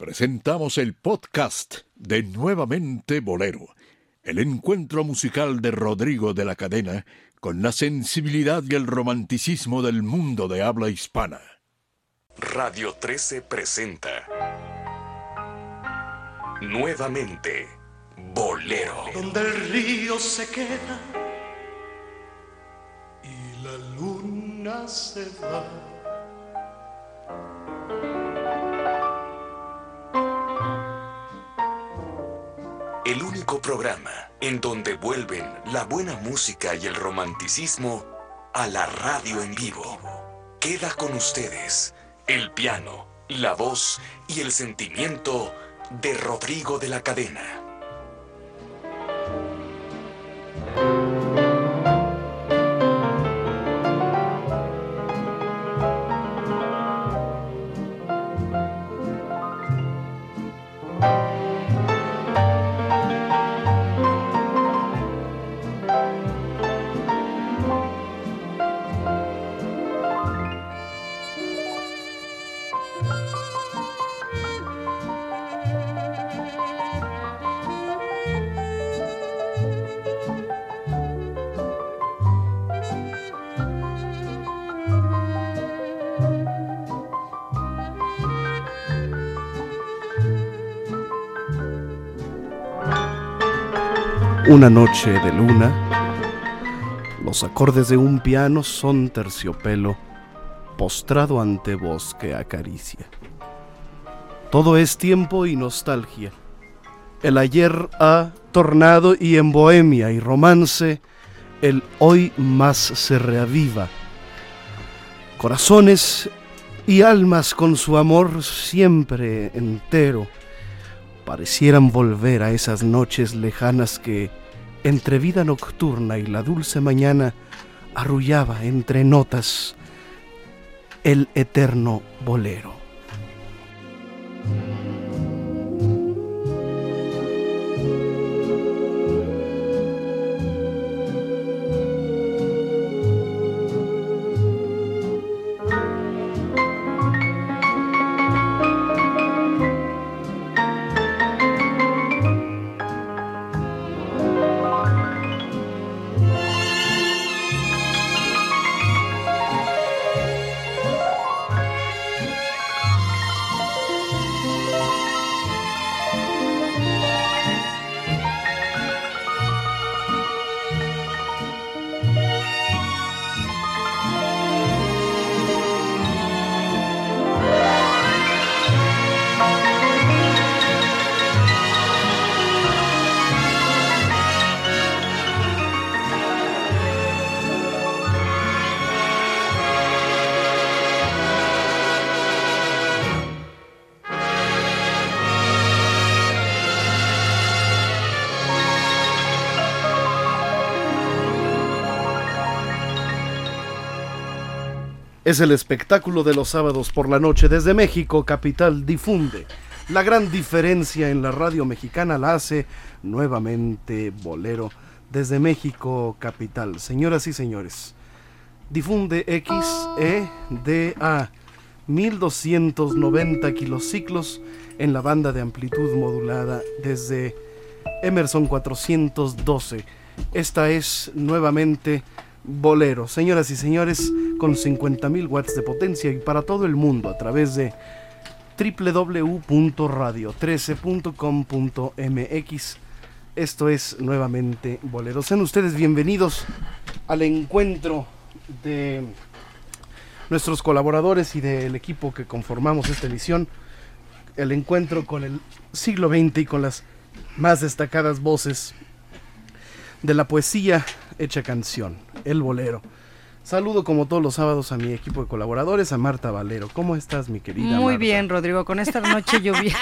presentamos el podcast de Nuevamente Bolero, el encuentro musical de Rodrigo de la Cadena con la sensibilidad y el romanticismo del mundo de habla hispana. Radio 13 presenta Nuevamente Bolero. Donde el río se queda y la luna se va el único programa en donde vuelven la buena música y el romanticismo a la radio en vivo. Queda con ustedes el piano, la voz y el sentimiento de Rodrigo de la Cadena. Una noche de luna, los acordes de un piano son terciopelo postrado ante voz que acaricia. Todo es tiempo y nostalgia. El ayer ha tornado y en bohemia y romance el hoy más se reaviva. Corazones y almas con su amor siempre entero parecieran volver a esas noches lejanas que entre vida nocturna y la dulce mañana, arrullaba entre notas el eterno bolero. Es el espectáculo de los sábados por la noche desde México, capital, difunde. La gran diferencia en la radio mexicana la hace nuevamente Bolero desde México, capital. Señoras y señores, difunde XEDA 1290 kilociclos en la banda de amplitud modulada desde Emerson 412. Esta es nuevamente Bolero. Señoras y señores, con 50.000 watts de potencia y para todo el mundo a través de www.radio13.com.mx. Esto es nuevamente Bolero. Sean ustedes bienvenidos al encuentro de nuestros colaboradores y del equipo que conformamos esta emisión. El encuentro con el siglo XX y con las más destacadas voces de la poesía hecha canción, el bolero. Saludo como todos los sábados a mi equipo de colaboradores, a Marta Valero. ¿Cómo estás, mi querida? Muy bien, Rodrigo, con esta noche lluvia.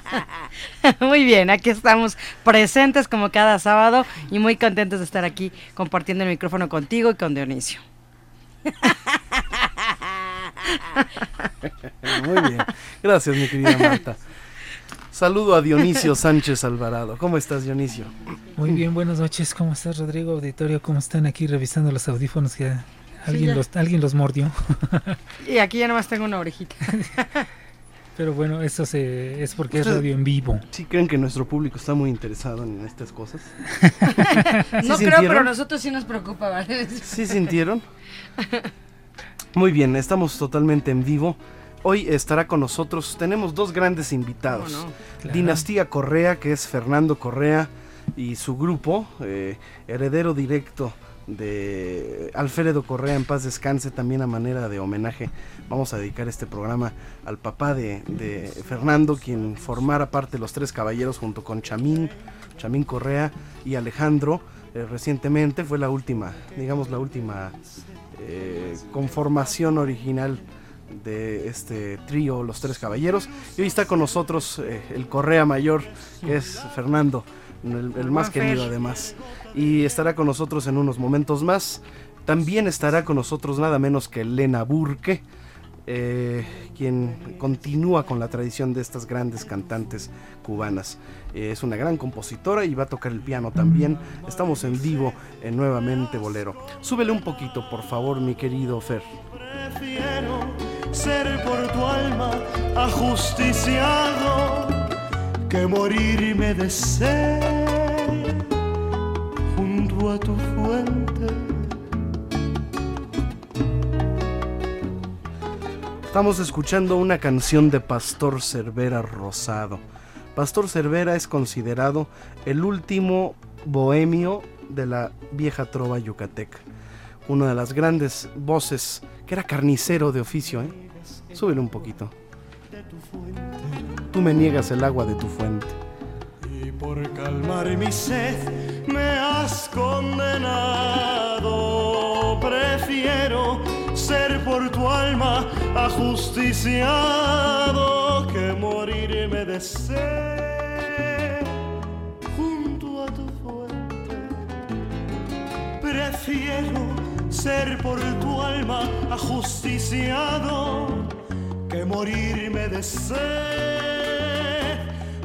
muy bien, aquí estamos presentes como cada sábado y muy contentos de estar aquí compartiendo el micrófono contigo y con Dionisio. muy bien. Gracias, mi querida Marta. Saludo a Dionisio Sánchez Alvarado. ¿Cómo estás, Dionisio? Muy bien, buenas noches. ¿Cómo estás, Rodrigo Auditorio? ¿Cómo están aquí revisando los audífonos? que alguien, los, alguien los mordió. y aquí ya nomás tengo una orejita. Pero bueno, eso se, es porque es radio en vivo. ¿Sí creen que nuestro público está muy interesado en estas cosas? No creo, pero a nosotros sí nos preocupa, ¿vale? ¿Sí sintieron? Muy bien, estamos totalmente en vivo. Hoy estará con nosotros, tenemos dos grandes invitados. ¿Cómo no? Claro. Dinastía Correa, que es Fernando Correa y su grupo, eh, heredero directo de Alfredo Correa, en paz descanse, también a manera de homenaje. Vamos a dedicar este programa al papá de, de Fernando, quien formara parte de los tres caballeros junto con Chamín, Chamín Correa y Alejandro. eh, recientemente fue la última, digamos la última eh, conformación original de este trío Los Tres Caballeros. Y hoy está con nosotros eh, el Correa Mayor, que es Fernando, el, el más querido además. Y estará con nosotros en unos momentos más. También estará con nosotros nada menos que Elena Burke, eh, quien continúa con la tradición de estas grandes cantantes cubanas. Eh, es una gran compositora y va a tocar el piano también. Estamos en vivo en Nuevamente Bolero. Súbele un poquito, por favor, mi querido Fer. Prefiero ser por tu alma ajusticiado que morirme de sed junto a tu fuente. Estamos escuchando una canción de Pastor Cervera Rosado. Pastor Cervera es considerado el último bohemio de la vieja trova yucateca. Una de las grandes voces que era carnicero de oficio. ¿eh? Súbele un poquito. Tú me niegas el agua de tu fuente. Y por calmar mi sed me has condenado. Prefiero ser por tu alma ajusticiado que morirme de sed junto a tu fuente. Prefiero ser por tu alma ajusticiado que morirme de sed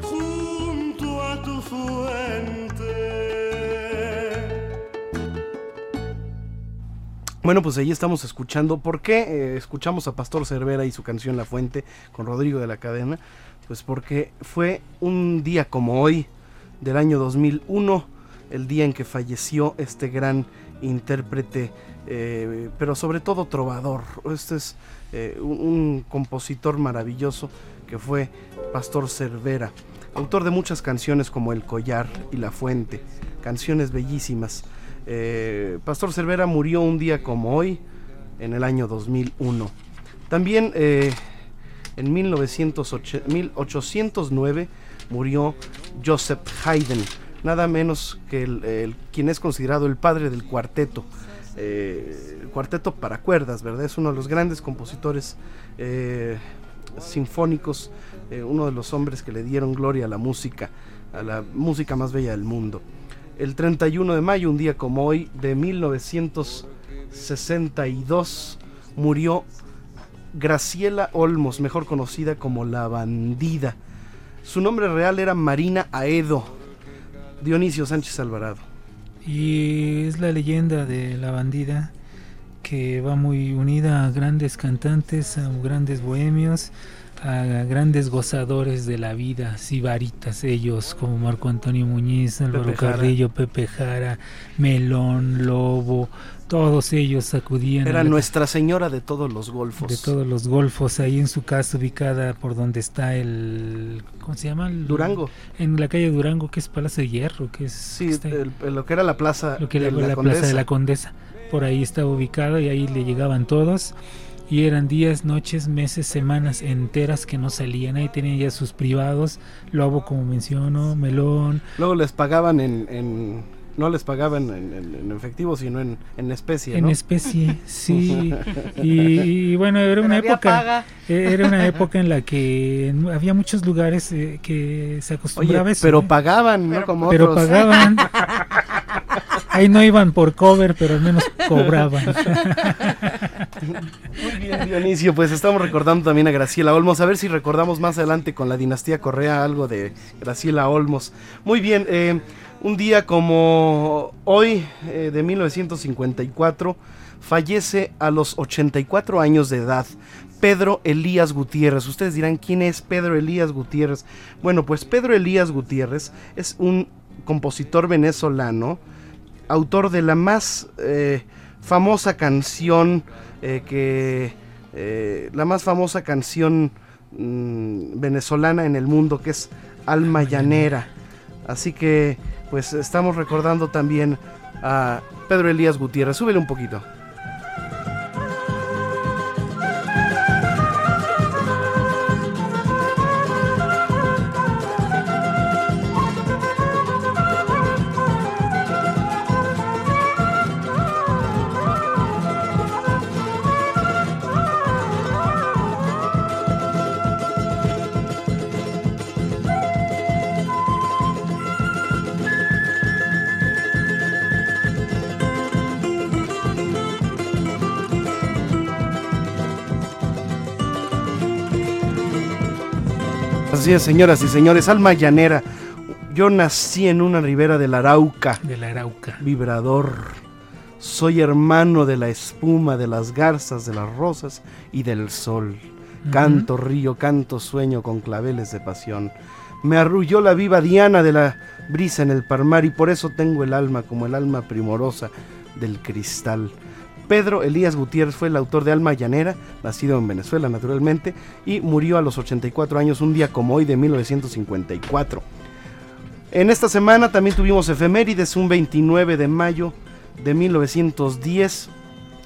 junto a tu fuente. Bueno, pues ahí estamos escuchando. ¿Por qué eh, escuchamos a Pastor Cervera y su canción La Fuente con Rodrigo de la Cadena? Pues porque fue un día como hoy del año 2001, el día en que falleció este gran intérprete, eh, pero sobre todo trovador. Este es eh, un, compositor maravilloso que fue Pastor Cervera, autor de muchas canciones como El Collar y La Fuente, canciones bellísimas. Eh, Pastor Cervera murió un día como hoy, en el año 2001. También en 1908 1809 murió Joseph Haydn, nada menos que el- quien es considerado el padre del cuarteto. Eh, cuarteto para cuerdas, ¿verdad? Es uno de los grandes compositores eh, sinfónicos, eh, uno de los hombres que le dieron gloria a la música, a la música más bella del mundo el 31 de mayo, un día como hoy, de 1962, murió Graciela Olmos, mejor conocida como La Bandida. Su nombre real era Marina Aedo. Dionisio Sánchez Alvarado. Y es la leyenda de la bandida que va muy unida a grandes cantantes, a grandes bohemios, a grandes gozadores de la vida, sibaritas ellos como Marco Antonio Muñiz, Álvaro Pepe. Carrillo, Pepe Jara, Melón, Lobo, todos ellos acudían a Era la- Nuestra Señora de todos los golfos. de todos los golfos ahí en su casa ubicada por donde está el ¿cómo se llama? El- Durango. En la calle Durango, que es Palacio de Hierro, que es Sí, está- el- lo que era la plaza lo que era la. Plaza de la Condesa. Por ahí estaba ubicado y ahí le llegaban todos. Y eran días, noches, meses, semanas enteras que no salían. Ahí tenían ya sus privados. Lobo, como menciono, Melón. Luego les pagaban en... en- no les pagaban en, en- en efectivo, sino en, en especie, En especie, sí. Y, y bueno, era Pero una había época. paga. eh, Era una época en la que había muchos lugares eh, que se Oye, acostumbraba eso, pero ¿eh? pagaban, ¿no? Como pero otros. pagaban. Ahí no iban por cover, pero al menos cobraban. Muy bien, Dionisio, pues estamos recordando también a Graciela Olmos. A ver si recordamos más adelante con la dinastía Correa algo de Graciela Olmos. Muy bien, eh, un día como hoy eh, de 1954 fallece a los 84 años de edad Pedro Elías Gutiérrez. Ustedes dirán, ¿quién es Pedro Elías Gutiérrez? Bueno, pues Pedro Elías Gutiérrez es un compositor venezolano, autor de la más eh, famosa canción eh, que... Eh, la más famosa canción mm, venezolana en el mundo, que es Alma Llanera. Así que, pues estamos recordando también a Pedro Elías Gutiérrez. Súbele un poquito. Señoras y señores, alma llanera. Yo nací en una ribera del Arauca, De la Arauca. vibrador. Soy hermano de la espuma, de las garzas, de las rosas y del sol. Canto río, canto sueño con claveles de pasión. Me arrulló la viva diana de la brisa en el parmar y por eso tengo el alma como el alma primorosa del cristal. Pedro Elías Gutiérrez fue el autor de Alma Llanera, nacido en Venezuela naturalmente, y murió a los 84 años, un día como hoy de 1954. En esta semana también tuvimos efemérides, un 29 de mayo de 1910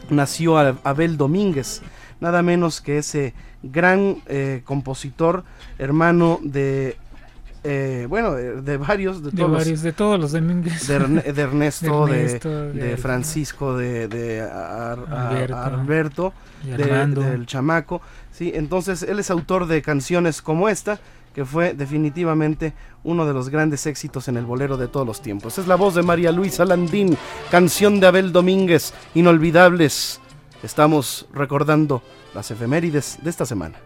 nació Abel Domínguez, nada menos que ese gran eh, compositor, hermano de, eh, bueno, de, de varios, de De todos los- de todos los de, Erne- de Ernesto, de, Ernesto, de de- Francisco, de, Ar- a- Alberto. Alberto, del chamaco. Sí, entonces él es autor de canciones como esta, que fue definitivamente uno de los grandes éxitos en el bolero de todos los tiempos. Es la voz de María Luisa Landín, canción de Abel Domínguez, inolvidables. Estamos recordando las efemérides de esta semana.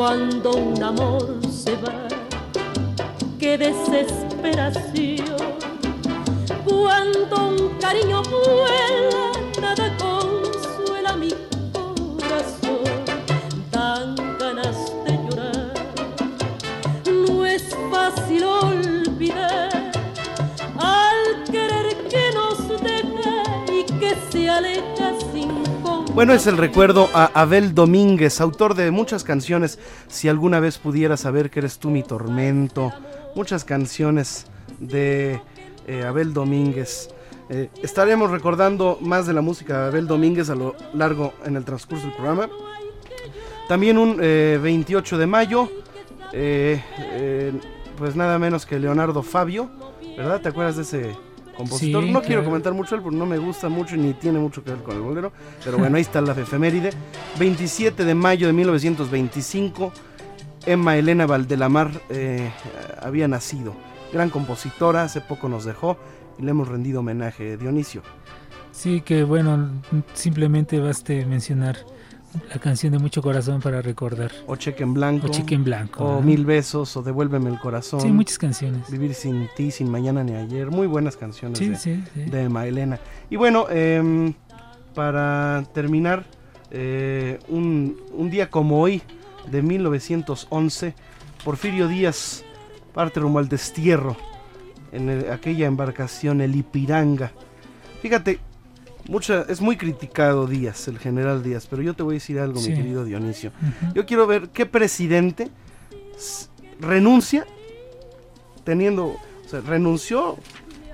Cuando un amor se va, qué desesperación. Cuando un cariño vuela, nada consuela mi corazón. Dan ganas de llorar, no es fácil olvidar al querer que nos deja y que se aleja Bueno, es el recuerdo a Abel Domínguez, autor de muchas canciones. Si alguna vez pudiera saber que eres tú mi tormento, muchas canciones de eh, Abel Domínguez. Eh, estaremos recordando más de la música de Abel Domínguez a lo largo en el transcurso del programa. También un eh, 28 de mayo, eh, eh, pues nada menos que Leonardo Fabio, ¿verdad? ¿Te acuerdas de ese compositor? Sí, no quiero comentar mucho él porque no me gusta mucho ni tiene mucho que ver con el bolero, pero bueno, ahí está la efeméride. 27 de mayo de 1925, Emma Elena Valdelamar eh, había nacido. Gran compositora, hace poco nos dejó y le hemos rendido homenaje, Dionisio. Sí, que bueno, simplemente baste mencionar la canción de Mucho Corazón para recordar. O Cheque en Blanco. O Cheque en Blanco. O ¿no? Mil Besos, o Devuélveme el Corazón. Sí, muchas canciones. Vivir sin ti, sin mañana ni ayer. Muy buenas canciones Sí, de, sí, sí. de Emma Elena. Y bueno, em, para terminar, eh, un, un día como hoy, de 1911, Porfirio Díaz parte rumbo al destierro en el- aquella embarcación, el Ipiranga. Fíjate, mucha, es muy criticado Díaz, el general Díaz, pero yo te voy a decir algo, Sí. mi querido Dionisio. Yo quiero ver qué presidente renuncia teniendo, o sea, renunció,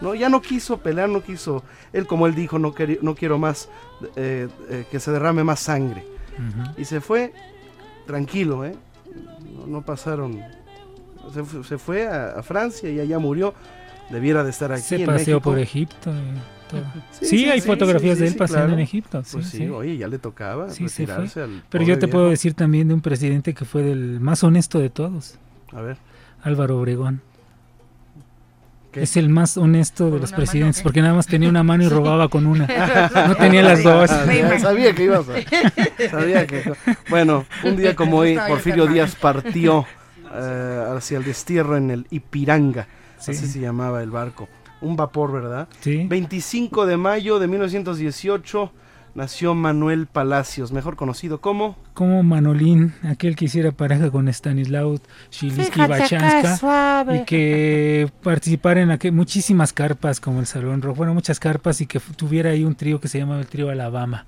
no, ya no quiso pelear, no quiso, él como él dijo, no, no quiero más eh, eh, que se derrame más sangre. Y se fue tranquilo, ¿eh? No, no pasaron, se, se fue a, a Francia y allá murió, debiera de estar aquí Se en paseó México. por Egipto. y todo. Sí, Sí, sí, hay sí, fotografías sí, de sí, él paseando claro. en Egipto. Sí, Pues sí, sí. oye, ya le tocaba Sí, se fue. retirarse al Pero yo te puedo decir también de un presidente que fue del más honesto de todos, A ver, Álvaro Obregón. ¿Qué? Es el más honesto de ¿Por los mano presidentes porque nada más tenía una mano y robaba con una. No tenía las dos. Sabía que ibas a... Sabía que... Bueno, un día como hoy, Porfirio. Díaz partió eh, hacia el destierro en el Ipiranga. Sí. Así se llamaba el barco. Un vapor, ¿verdad? Sí. 25 de mayo de 1918 nació Manuel Palacios, mejor conocido como... Como Manolín, aquel que hiciera pareja con Stanislaw Shilinsky Bachanska y que participara en aquel- muchísimas carpas como el Salón Rojo, bueno, muchas carpas y que tuviera ahí un trío que se llamaba el trío Alabama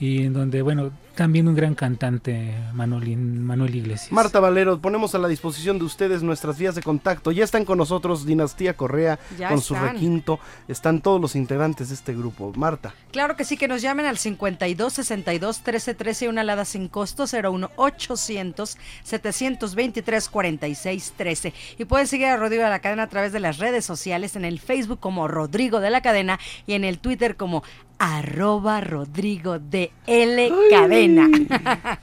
y en donde, bueno, también un gran cantante Manolín, Manuel Iglesias. Marta Valero, ponemos a la disposición de ustedes nuestras vías de contacto. Ya están con nosotros Dinastía Correa Ya con su requinto. Están todos los integrantes de este grupo. Marta. Claro que sí, que nos llamen al 52 62 13 13, una alada sin costo, 01 800 723 46 13. Y pueden seguir a Rodrigo de la Cadena a través de las redes sociales, en el Facebook como Rodrigo de la Cadena y en el Twitter como arroba Rodrigo de L Cadena.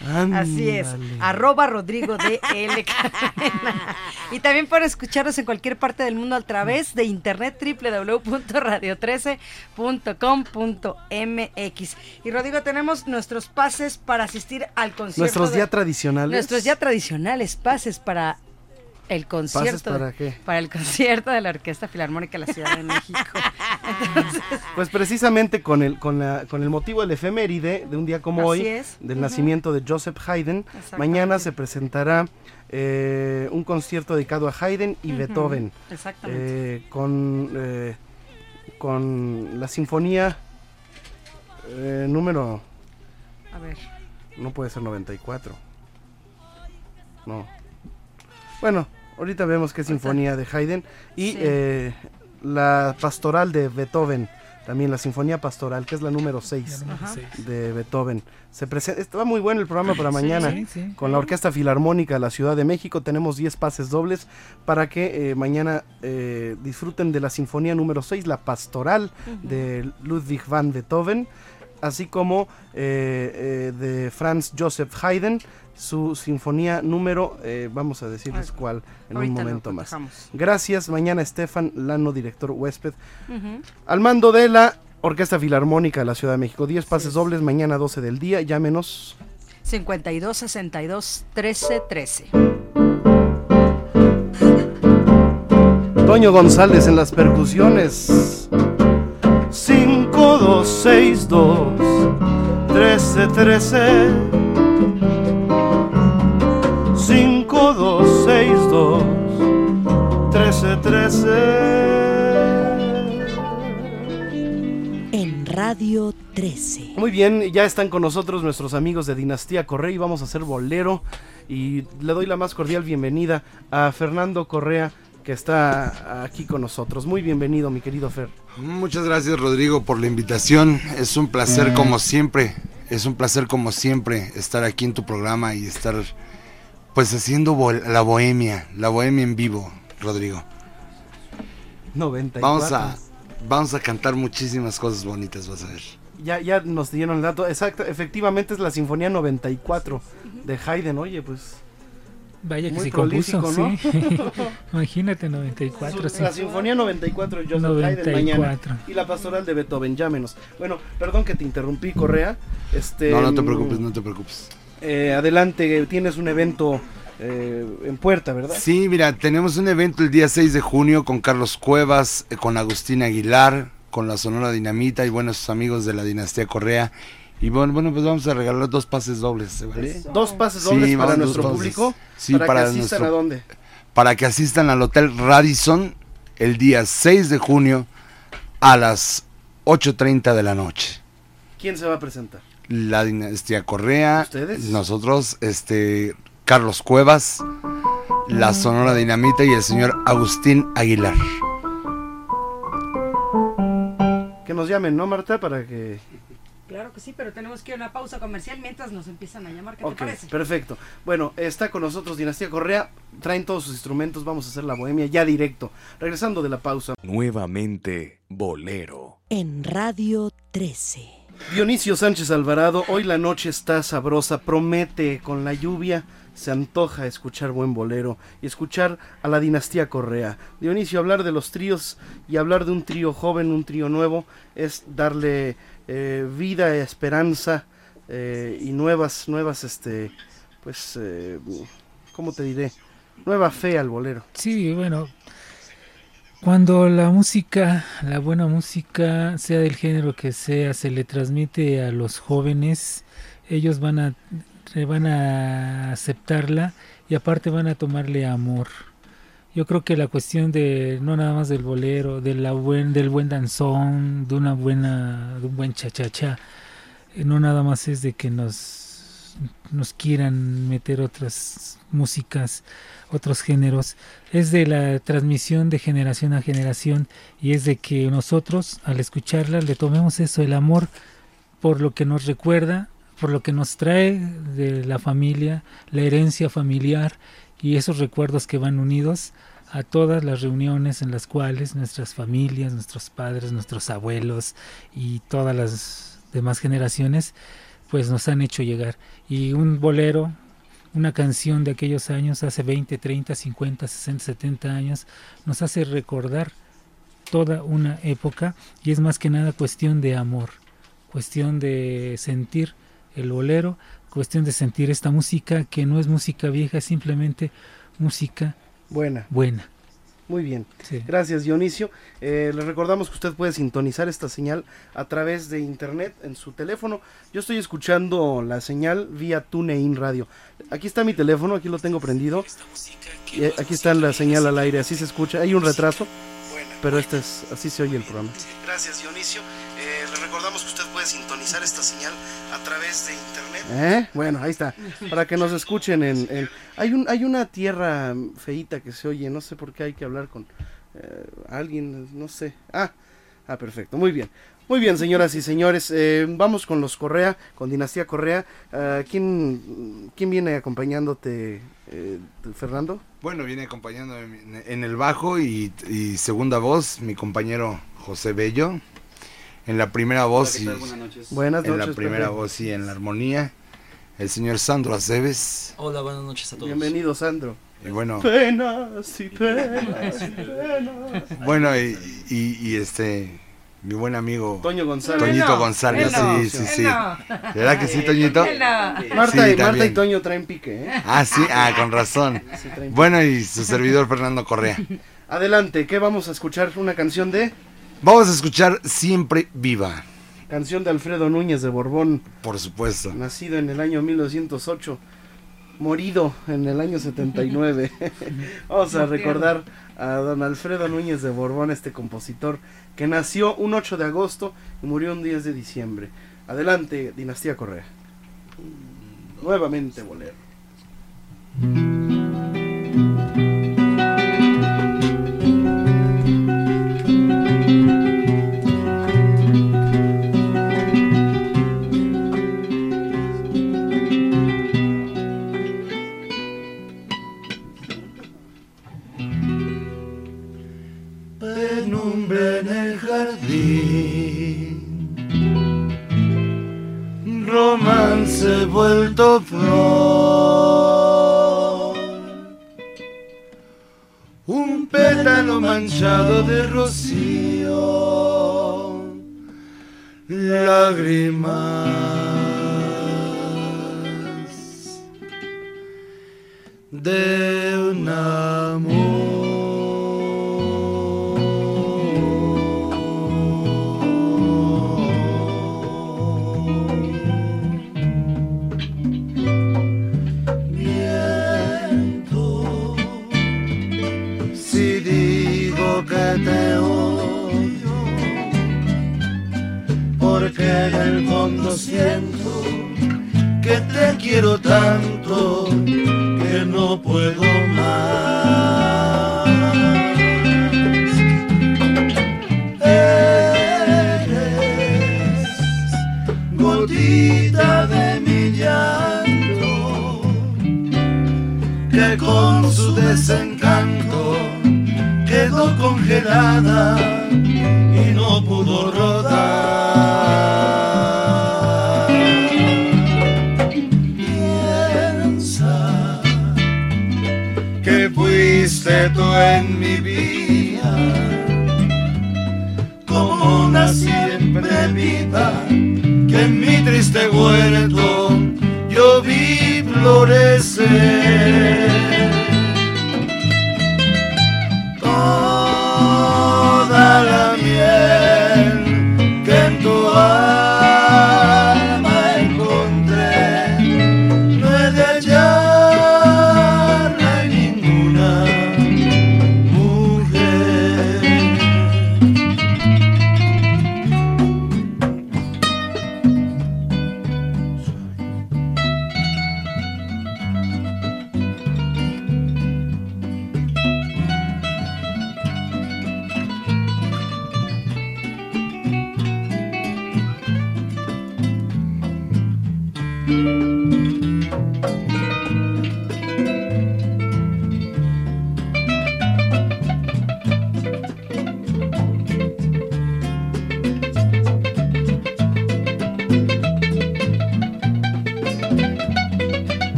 Así es, arroba Rodrigo de L Cadena. Y también pueden escucharnos en cualquier parte del mundo a través de internet www.radio13.com.mx. Y Rodrigo, tenemos nuestros pases para asistir al concierto. Nuestros de- ya tradicionales. Nuestros ya tradicionales pases para el concierto. para qué? Para el concierto de la Orquesta Filarmónica de la Ciudad de México. Entonces, Pues precisamente con el, con, la, con el motivo del efeméride de un día como hoy, es. del nacimiento de Joseph Haydn, mañana se presentará eh, un concierto dedicado a Haydn y Beethoven. Exactamente. eh, con, eh, con la sinfonía eh, número, a ver. no puede ser 94. No. Bueno, ahorita vemos qué sinfonía de Haydn y Sí. eh, la pastoral de Beethoven, también la sinfonía pastoral, que es la número 6 Ajá. de Beethoven. Se presenta, está muy bueno el programa para mañana. Sí, sí. Con la Orquesta Filarmónica de la Ciudad de México tenemos 10 pases dobles para que eh, mañana eh, disfruten de la Sinfonía número 6, la Pastoral de Ludwig van Beethoven, así como eh, eh, de Franz Joseph Haydn, su Sinfonía número, eh, vamos a decirles cuál en un Ahorita momento más. Gracias, mañana Estefan Lano, director huésped, Ujú. al mando de la Orquesta Filarmónica de la Ciudad de México. 10 pases dobles, mañana 12 del día, llámenos 52 62 13 13. Toño González en las percusiones. 5262 1313 5262 1313 En Radio 13. Muy bien, ya están con nosotros nuestros amigos de Dinastía Correa y vamos a hacer bolero. Y le doy la más cordial bienvenida a Fernando Correa, que está aquí con nosotros. Muy bienvenido, mi querido Fer. Muchas gracias Rodrigo por la invitación. Es un placer como siempre. Es un placer como siempre estar aquí en tu programa y estar pues haciendo la bohemia, la bohemia en vivo, Rodrigo. 94. Vamos a vamos a cantar muchísimas cosas bonitas, vas a ver. Ya, ya nos dieron el dato. Exacto, efectivamente es la Sinfonía 94 de Haydn. Oye, pues. Vaya que Muy se compuso, prolífico, sí. Imagínate 94, sí. La Sinfonía 94 de Joseph Haydn 94. mañana. Y la Pastoral de Beethoven, llámenos. Bueno, perdón que te interrumpí, Correa. Este, No, no te mm, preocupes, no te preocupes. eh, adelante, tienes un evento eh, en puerta, ¿verdad? Sí, mira, tenemos un evento el día 6 de junio con Carlos Cuevas, eh, con Agustín Aguilar, con la Sonora Dinamita y buenos amigos de la dinastía Correa. Y bueno, bueno, pues vamos a regalar dos pases dobles, ¿se vale? Dos pases Sí, dobles para nuestro público. Sí, para, para que asistan nuestro- a dónde. Para que asistan al Hotel Radisson el día 6 de junio a las 8.30 de la noche. ¿Quién se va a presentar? La dinastía Correa, ¿Ustedes? nosotros, este, Carlos Cuevas, la Sonora Dinamita y el señor Agustín Aguilar. Que nos llamen, ¿no, Marta? Para que... Claro que sí, pero tenemos que ir a una pausa comercial mientras nos empiezan a llamar. ¿Qué te parece? perfecto. Bueno, está con nosotros Dinastía Correa. Traen todos sus instrumentos. Vamos a hacer la bohemia ya directo. Regresando de la pausa. Nuevamente, Bolero. En Radio 13. Dionisio Sánchez Alvarado, hoy la noche está sabrosa, promete con la lluvia, se antoja escuchar buen bolero y escuchar a la dinastía Correa. Dionisio, hablar de los tríos y hablar de un trío joven, un trío nuevo, es darle eh, vida, esperanza eh, y nuevas, nuevas, este, pues, eh, ¿cómo te diré? Nueva fe al bolero. Sí, bueno. Cuando la música, la buena música, sea del género que sea, se le transmite a los jóvenes, ellos van a, van a aceptarla y aparte van a tomarle amor. Yo creo que la cuestión de no nada más del bolero, de la buen, del buen danzón, de una buena, de un buen cha-cha-cha, eh, no nada más es de que nos, nos quieran meter otras músicas, otros géneros, es de la transmisión de generación a generación y es de que nosotros al escucharla le tomemos eso, el amor por lo que nos recuerda, por lo que nos trae de la familia, la herencia familiar y esos recuerdos que van unidos a todas las reuniones en las cuales nuestras familias, nuestros padres, nuestros abuelos y todas las demás generaciones pues nos han hecho llegar. Y un bolero, una canción de aquellos años, hace 20, 30, 50, 60, 70 años, nos hace recordar toda una época y es más que nada cuestión de amor, cuestión de sentir el bolero, cuestión de sentir esta música que no es música vieja, es simplemente música Buena. buena. Muy bien. Sí. Gracias, Dionisio. Eh, les recordamos que usted puede sintonizar esta señal a través de internet en su teléfono. Yo estoy escuchando la señal vía TuneIn Radio. Aquí está mi teléfono, aquí lo tengo prendido. Y eh, aquí está la señal al aire, así se escucha. Hay un retraso, pero este es, así se oye el programa. Gracias, Dionisio. Eh, les recordamos que usted puede sintonizar esta señal a través de internet. ¿Eh? Bueno, ahí está. Para que nos escuchen en... en- Hay, un, hay una tierra feíta que se oye, no sé por qué hay que hablar con eh, alguien, no sé. Ah, ah, perfecto, muy bien. Muy bien, señoras y señores, eh, vamos con los Correa, con Dinastía Correa. ¿quién, ¿Quién viene acompañándote, eh, Fernando? Bueno, viene acompañando en, en el bajo y, y segunda voz mi compañero José Bello. En la primera voz y Buenas en noches. la primera voz y en la armonía el señor Sandro Aceves. Hola, buenas noches a todos. Bienvenido, Sandro. Y bueno, Penas y penas y penas. bueno y, y- y este mi buen amigo Toño González. Toñito González, sí, sí, sí. ¿Verdad que sí, Toñito? Marta, Sí, y, Marta y. Toño traen pique, ¿eh? Ah, sí, ah, con razón. Sí, Bueno, y su servidor Fernando Correa. Adelante, ¿qué vamos a escuchar? Una canción de Vamos a escuchar Siempre Viva, canción de Alfredo Núñez de Borbón, por supuesto. nacido en el año 1908, morido en el año 79. vamos a recordar a don Alfredo Núñez de Borbón, este compositor que nació un 8 de agosto y murió un 10 de diciembre. Adelante, Dinastía Correa. Nuevamente bolero. Romance vuelto flor, un pétalo manchado de rocío, lágrimas de un Viento, fondo siento que te quiero tanto que no puedo más. Eres gotita de mi llanto que con su desencanto quedó congelada y no pudo rodar. Tú en mi vida como una siempre viva que en mi triste huerto yo vi florecer. siempre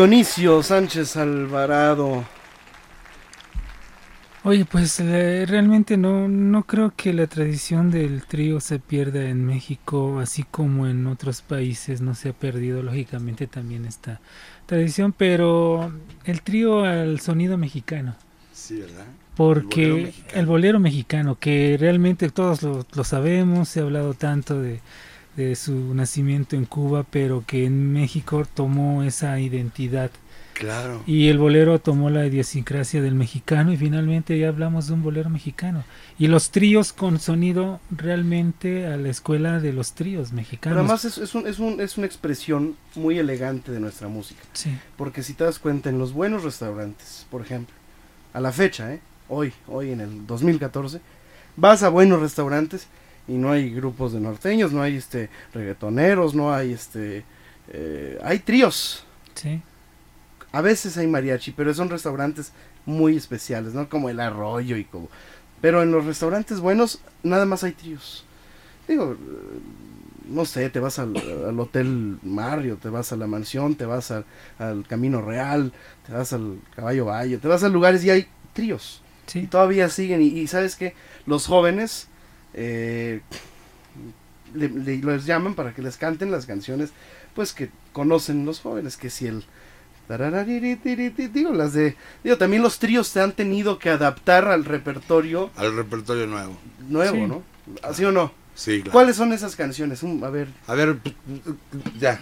Dionisio Sánchez Alvarado. Oye, pues eh, realmente no, no creo que la tradición del trío se pierda en México, así como en otros países no se ha perdido, lógicamente también esta tradición, pero el trío al sonido mexicano. Sí, ¿verdad? Porque bolero el bolero mexicano, que realmente todos lo, lo sabemos, se ha hablado tanto de, de su nacimiento en Cuba, pero que en México tomó esa identidad. Claro. Y el bolero tomó la idiosincrasia del mexicano y finalmente ya hablamos de un bolero mexicano. Y los tríos con sonido realmente a la escuela de los tríos mexicanos. Pero además es, es, un- es, un- es una expresión muy elegante de nuestra música. Sí. Porque si te das cuenta, en los buenos restaurantes, por ejemplo, a la fecha, ¿eh? hoy, hoy en el 2014, vas a buenos restaurantes y no hay grupos de norteños, no hay este reggaetoneros, no hay este... eh, hay tríos. Sí. A veces hay mariachi, pero son restaurantes muy especiales, ¿no? Como el arroyo y como... Pero en los restaurantes buenos nada más hay tríos. Digo, no sé, te vas al, al Hotel Mario, te vas a la mansión, te vas al, al Camino Real, te vas al Caballo Valle, te vas a lugares y hay tríos. Y Sí. todavía siguen. Y, y sabes que los jóvenes eh, le- le- les llaman para que les canten las canciones pues que conocen los jóvenes, que si el digo las de digo también los tríos se han tenido que adaptar al repertorio Al repertorio nuevo. nuevo, Sí. ¿no? ¿Así o no? Sí, claro. ¿Cuáles son esas canciones? A ver, A ver, ya.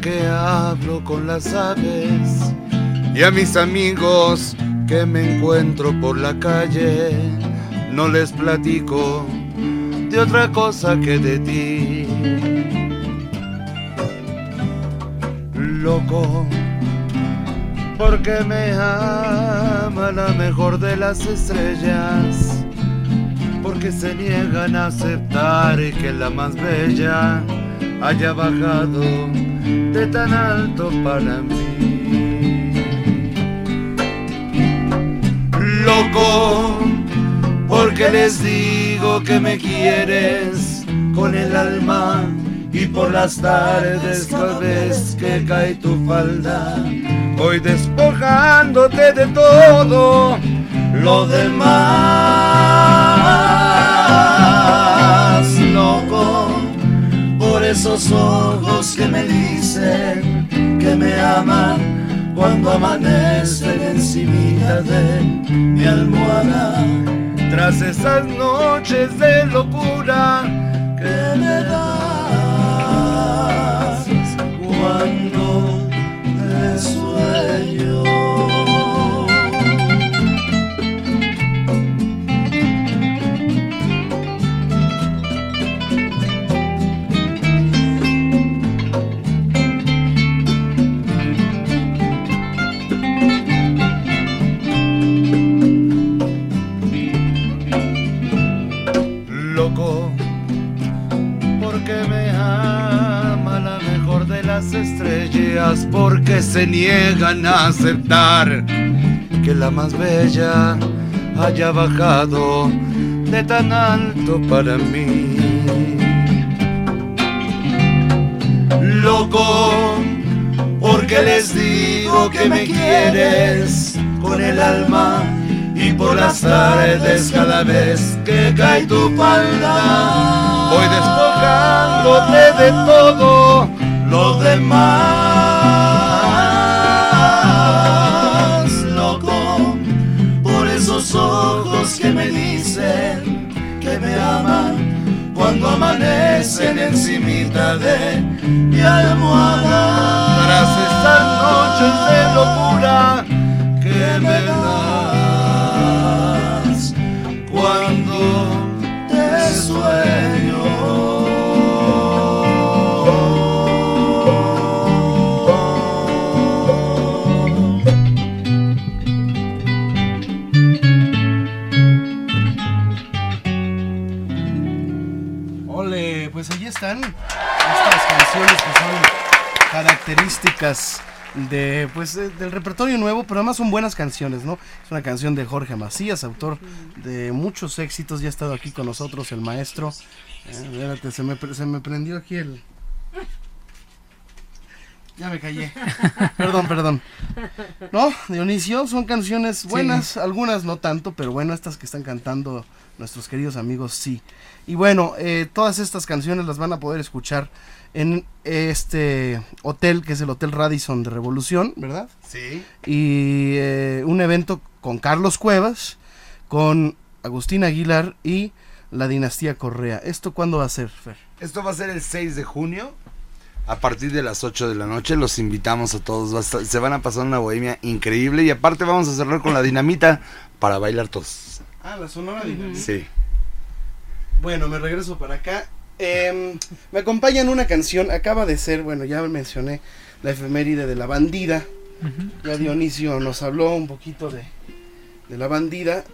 Porque hablo con las aves y a mis amigos que me encuentro por la calle no les platico de otra cosa que de ti. Loco, porque me ama la mejor de las estrellas porque se niegan a aceptar que la más bella haya bajado de tan alto para mí. Loco, porque les digo que me quieres con el alma y por las tardes cada vez que cae tu falda voy despojándote de todo lo demás, cuando amanecen encima de mi almohada, tras esas noches de locura porque se niegan a aceptar que la más bella haya bajado de tan alto para mí. Loco porque les digo que me quieres y por las tardes cada vez que cae tu falda. Voy despojándote de todo lo demás, cuando amanecen encimita de mi almohada. Tras estas noches de locura que me das características de pues de- del repertorio nuevo, pero además son buenas canciones, ¿no? Es una canción de Jorge Macías, autor de muchos éxitos, ya ha estado aquí con nosotros el maestro. Eh, espérate, se me, se me prendió aquí el... Ya me callé. perdón, perdón. No, Dionisio, son canciones buenas, algunas no tanto, pero bueno, estas que están cantando nuestros queridos amigos sí. Y bueno, eh, todas estas canciones las van a poder escuchar en este hotel que es el Hotel Radisson de Revolución, ¿verdad? Sí. Y eh, un evento con Carlos Cuevas, con Agustín Aguilar y la dinastía Correa. ¿Esto cuándo va a ser, Fer? Esto va a ser el 6 de junio. A partir de las 8 de la noche los invitamos a todos. Va a estar- se van a pasar una bohemia increíble. Y aparte vamos a cerrar con la dinamita para bailar todos. Ah, la Sonora Dinamita. Sí. Bueno, me regreso para acá. Em, me acompaña en una canción, acaba de ser, bueno, ya mencioné la efeméride de la bandida. Ya Dionisio nos habló un poquito de, de la bandida.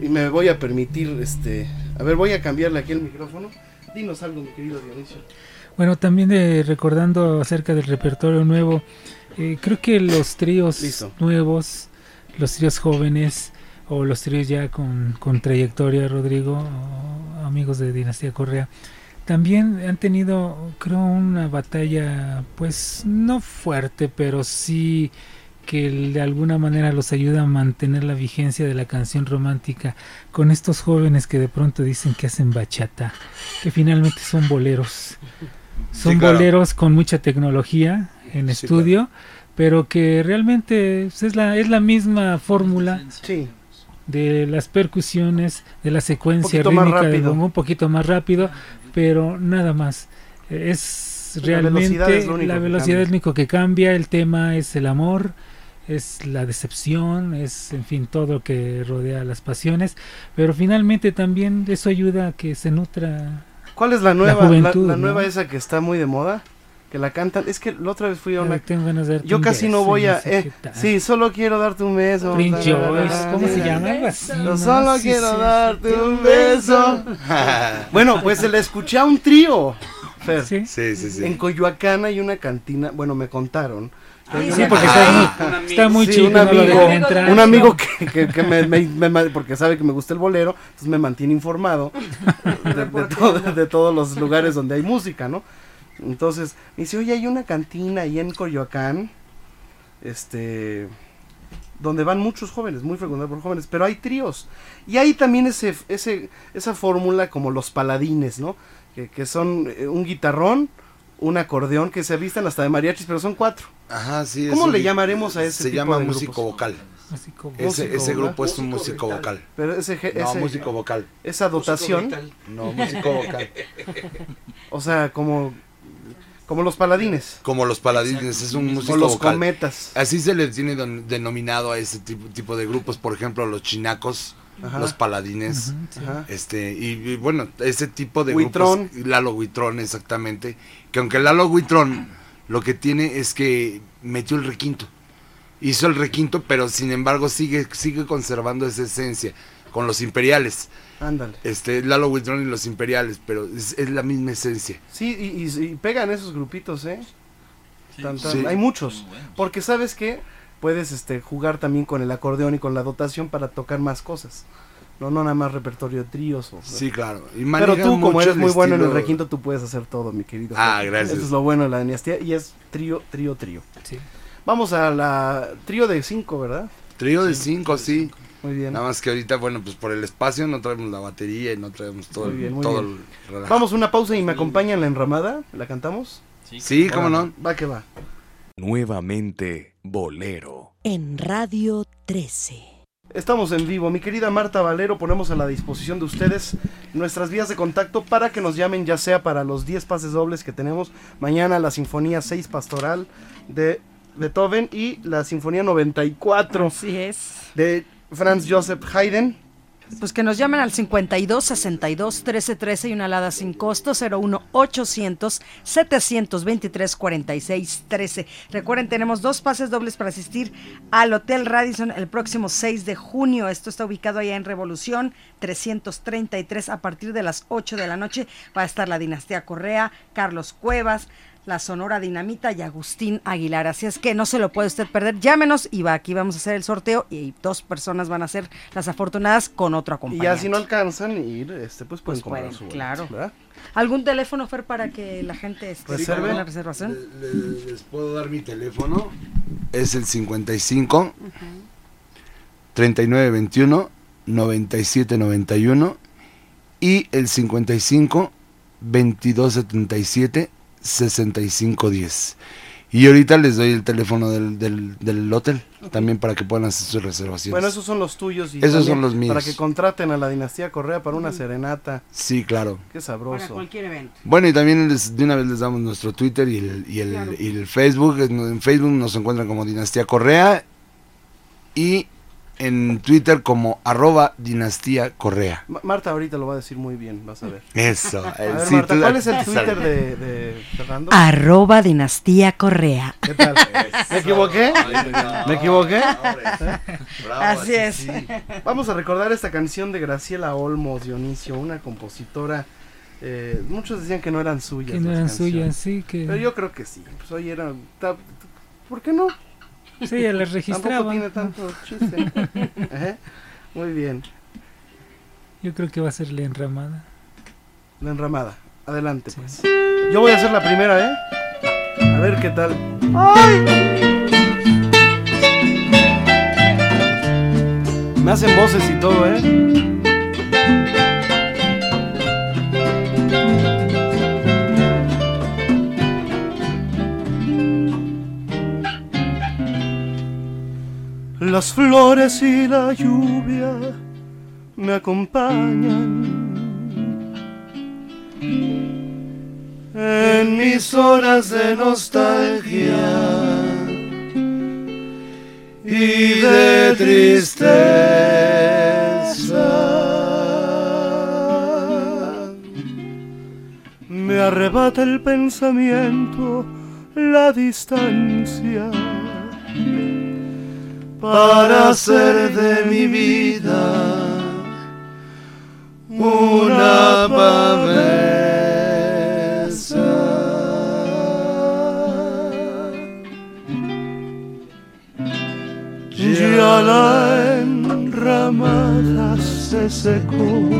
Y me voy a permitir, este... A ver, voy a cambiarle aquí el micrófono. Dinos algo, mi querido Dionisio. Bueno, también de, recordando acerca del repertorio nuevo, eh, creo que los tríos Listo. nuevos, los tríos jóvenes o los tríos ya con, con trayectoria, Rodrigo, o amigos de Dinastía Correa, también han tenido, creo, una batalla, pues no fuerte, pero sí que de alguna manera los ayuda a mantener la vigencia de la canción romántica con estos jóvenes que de pronto dicen que hacen bachata, que finalmente son boleros. Son Sí, claro. boleros con mucha tecnología en Sí, estudio, pero que realmente pues, es la, es la misma fórmula Sí. de las percusiones, de la secuencia rítmica bongo, un poquito más rápido, pero nada más. Eh, Es La velocidad realmente es la velocidad es lo único que cambia, el tema es el amor, es la decepción, es en fin todo lo que rodea las pasiones, pero finalmente también eso ayuda a que se nutra ¿Cuál es la nueva, la, juventud, la ¿no? nueva esa que está muy de moda? Que la cantan. Es que la otra vez fui a una... Ay, tengo ganas de darte Yo un casi no voy a... eh, sí, solo quiero darte un beso. Prince Joyce, ¿cómo se la. llama? Solo Sí, quiero sí, darte sí. un beso. bueno, pues se le escuché a un trío, Fer. Sí. Sí, sí, sí. En Coyoacán hay una cantina, bueno, me contaron. Sí, porque está muy, está muy Sí, chico, un amigo, entrar. un amigo que, que- que me, me- porque sabe que me gusta el bolero, entonces me mantiene informado de, de todo- de todos los lugares donde hay música, ¿no? Entonces me dice, oye, hay una cantina ahí en Coyoacán, este, donde van muchos jóvenes, muy frecuentados por jóvenes, pero hay tríos. Y hay también ese, ese, esa fórmula como los paladines, ¿no? Que, que son eh, un guitarrón, un acordeón, que se vistan hasta de mariachis, pero son cuatro. Ajá, sí. ¿Cómo le llamaremos a ese Se tipo llama de músico grupos? vocal. Ese, Músico ese vocal. grupo es un músico vocal. Pero ese, ge- No, ese- músico vocal. esa dotación, No, músico vocal. o sea, como, como los paladines, Como los paladines, es un músico o los vocal. cometas. Así se le tiene denominado a ese tipo, tipo de grupos, por ejemplo, los chinacos, Ajá. los paladines, Ajá. este, y, y bueno, ese tipo de Huitrón. grupos, Lalo Huitrón, exactamente, que aunque Lalo Huitrón lo que tiene es que metió el requinto, hizo el requinto, pero sin embargo sigue, sigue conservando esa esencia con los imperiales, Ándale. este, Lalo Huitrón y los imperiales, pero es, es la misma esencia. Sí, y, y- y pegan esos grupitos, ¿eh? Tan, tan- Sí. Hay muchos. Porque sabes que puedes este, jugar también con el acordeón y con la dotación para tocar más cosas. No, no nada más repertorio de tríos. O, Sí, claro. Y Pero tú, como eres muy bueno en el requinto, tú puedes hacer todo, mi querido. Ah, Jorge. gracias. Eso es lo bueno de la dinastía. Y es trío, trío, trío. Sí. Vamos a la trío de cinco, ¿verdad? Trío de cinco, sí. Muy bien. Nada más que ahorita, bueno, pues por el espacio no traemos la batería y no traemos todo, Muy el- bien, muy todo bien. el relajo. Vamos a una pausa y me acompañan la enramada. ¿La cantamos? Sí, cómo no. Va que va. Nuevamente, Bolero. En Radio 13. Estamos en vivo. Mi querida Marta Valero, ponemos a la disposición de ustedes nuestras vías de contacto para que nos llamen, ya sea para los 10 pases dobles que tenemos mañana, la Sinfonía 6 Pastoral de Beethoven y la Sinfonía 94 Así es. de Franz Joseph Haydn. Pues que nos llamen al 52 62 13 13 y una alada sin costo 01 800 723 46 13. Recuerden, tenemos dos pases dobles para asistir al Hotel Radisson el próximo 6 de junio. Esto está ubicado allá en Revolución 333 a partir de las 8 de la noche. Va a estar la dinastía Correa, Carlos Cuevas, la Sonora Dinamita y Agustín Aguilar. Así es que no se lo puede usted perder. Llámenos y va, aquí vamos a hacer el sorteo y dos personas van a ser las afortunadas con otro Y acompañante. ya si no alcanzan ir, este, pues pueden Pues comprar pueden, su boleto, claro. ¿verdad? ¿Algún teléfono, Fer, para que la gente este, Reserve. una reservación? Le- le- les puedo dar mi teléfono. Es el 55 3921 9791 y el 55 2277 6510. Y ahorita les doy el teléfono del, del, del hotel también para que puedan hacer sus reservaciones. Bueno, esos son los tuyos y Esos son los míos. Para que contraten a la dinastía Correa para una serenata. Sí, claro. Qué Para sabroso. cualquier evento. Bueno, y también les- de una vez les damos nuestro Twitter y el, y el, Claro. y el Facebook. En Facebook nos encuentran como Dinastía Correa y en Twitter como arroba Dinastía Correa. Ma- Marta ahorita lo va a decir muy bien, vas a ver. Eso. A ver, sí, Marta, tú- ¿cuál es el. Twitter de, de Fernando? Arroba Dinastía Correa. ¿Qué tal? ¿Me equivoqué? ¿Me equivoqué? Así es. Vamos a recordar esta canción de Graciela Olmos Dionisio, una compositora. eh, muchos decían que no eran suyas. Que no las eran canciones, suyas, sí, que Pero yo creo que sí. Pues hoy eran. ta- ¿Por qué no? Sí, ella las Tampoco tiene tanto chiste. Muy bien. Yo creo que va a ser la enramada. La enramada. Adelante, pues. Yo voy a hacer la primera, ¿eh? A ver qué tal. Me hacen voces y todo, ¿eh? Las flores y la lluvia me acompañan en mis horas de nostalgia y de tristeza. Me arrebata el pensamiento, la distancia, para hacer de mi vida una pavesa. Ya la enramada se secó,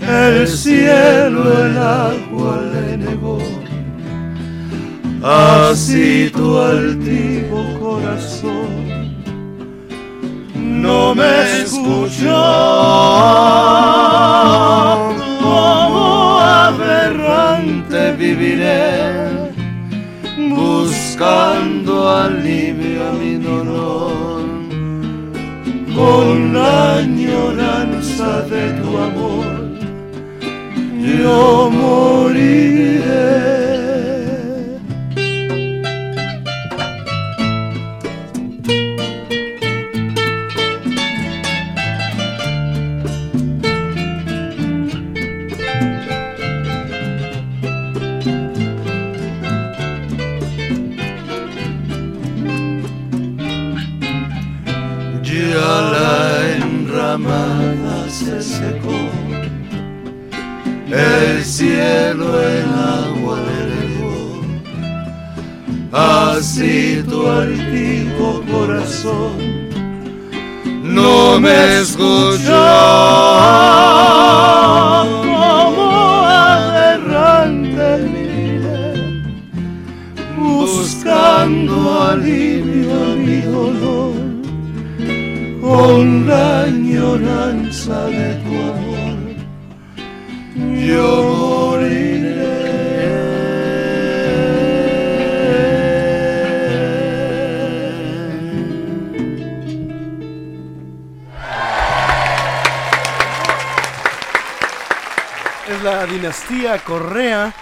el cielo el agua le negó. Así tu altivo corazón no me escuchó. Como aberrante viviré buscando alivio a mi dolor. Con la añoranza de tu amor yo moriré enramada se secó, el cielo el agua le regó, así tu altivo corazón no me escuchó. Como aberrante viviré buscando alivio con la añoranza de tu amor, yo moriré. Es la dinastía Correa.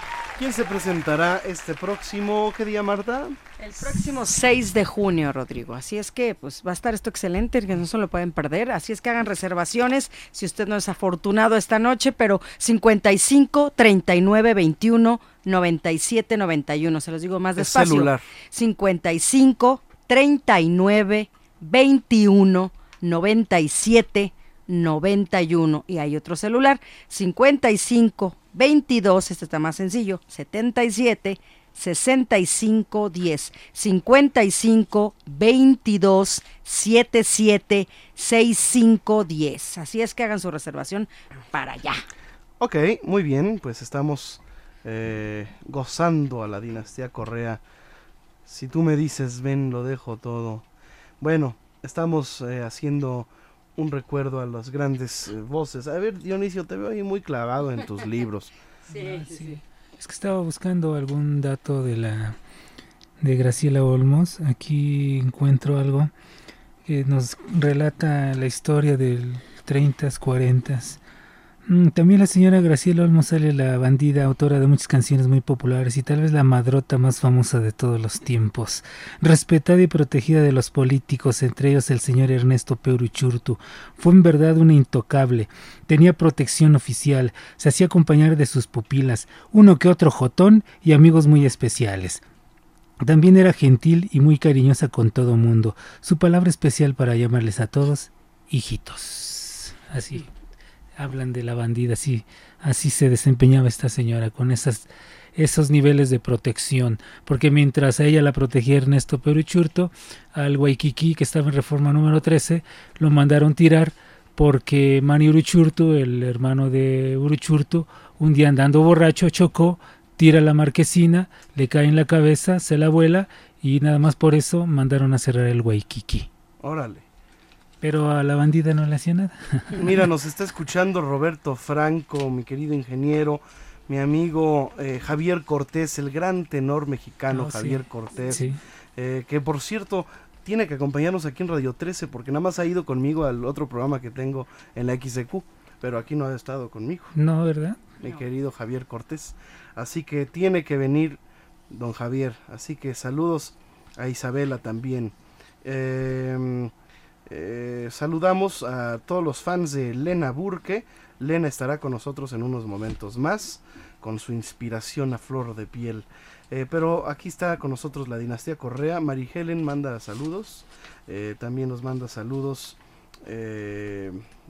¿Quién se presentará este próximo, qué día, Marta? El próximo 6 de junio, Rodrigo. Así es que pues va a estar esto excelente, que no se lo pueden perder. Así es que hagan reservaciones si usted no es afortunado esta noche, pero 55 39 21 97 91. Se los digo más Es despacio. celular. 55 39 21 97 91 y hay otro celular 55 22 este está más sencillo 77 65 10 55 22 77 65 10 así es que hagan su reservación para allá Ok, muy bien, pues estamos eh, gozando a la dinastía Correa. Si tú me dices, ven, lo dejo todo. Bueno, estamos eh, haciendo un recuerdo a las grandes eh, voces. A ver, Dionisio, te veo ahí muy clavado en tus libros. Ah, sí. Es que estaba buscando algún dato de la de Graciela Olmos. Aquí encuentro algo que nos relata la historia del 30s, 40s. Mm, También la señora Graciela Olmos sale la bandida, autora de muchas canciones muy populares y tal vez la madrota más famosa de todos los tiempos. Respetada y protegida de los políticos, entre ellos el señor Ernesto Peuruchurtu. Fue en verdad una intocable. Tenía protección oficial, se hacía acompañar de sus pupilas, uno que otro jotón y amigos muy especiales. También era gentil y muy cariñosa con todo mundo. Su palabra especial para llamarles a todos, hijitos. Así hablan de la bandida, así, así se desempeñaba esta señora, con esas, esos niveles de protección, porque mientras a ella la protegía Ernesto Peruchurto, al Waikiki, que estaba en reforma número 13, lo mandaron tirar porque Mani Uruchurtu, el hermano de Uruchurtu, un día andando borracho chocó, tira la marquesina, le cae en la cabeza, se la vuela y nada más por eso mandaron a cerrar el Waikiki. Órale. Pero a la bandida no le hacía nada. Mira, nos está escuchando Roberto Franco, mi querido ingeniero, mi amigo eh, Javier Cortés, el gran tenor mexicano Oh, sí. Javier Cortés, Sí. eh, que por cierto tiene que acompañarnos aquí en Radio 13 porque nada más ha ido conmigo al otro programa que tengo en la XQ, pero aquí no ha estado conmigo, No, ¿verdad? mi querido Javier Cortés. Así que tiene que venir don Javier. Así que saludos a Isabela también. Eh, eh, saludamos a todos los fans de Lena Burke. Lena estará con nosotros en unos momentos más con su inspiración a flor de piel. Eh, pero aquí está con nosotros la dinastía Correa. Mari Helen manda saludos. eh, también nos manda saludos.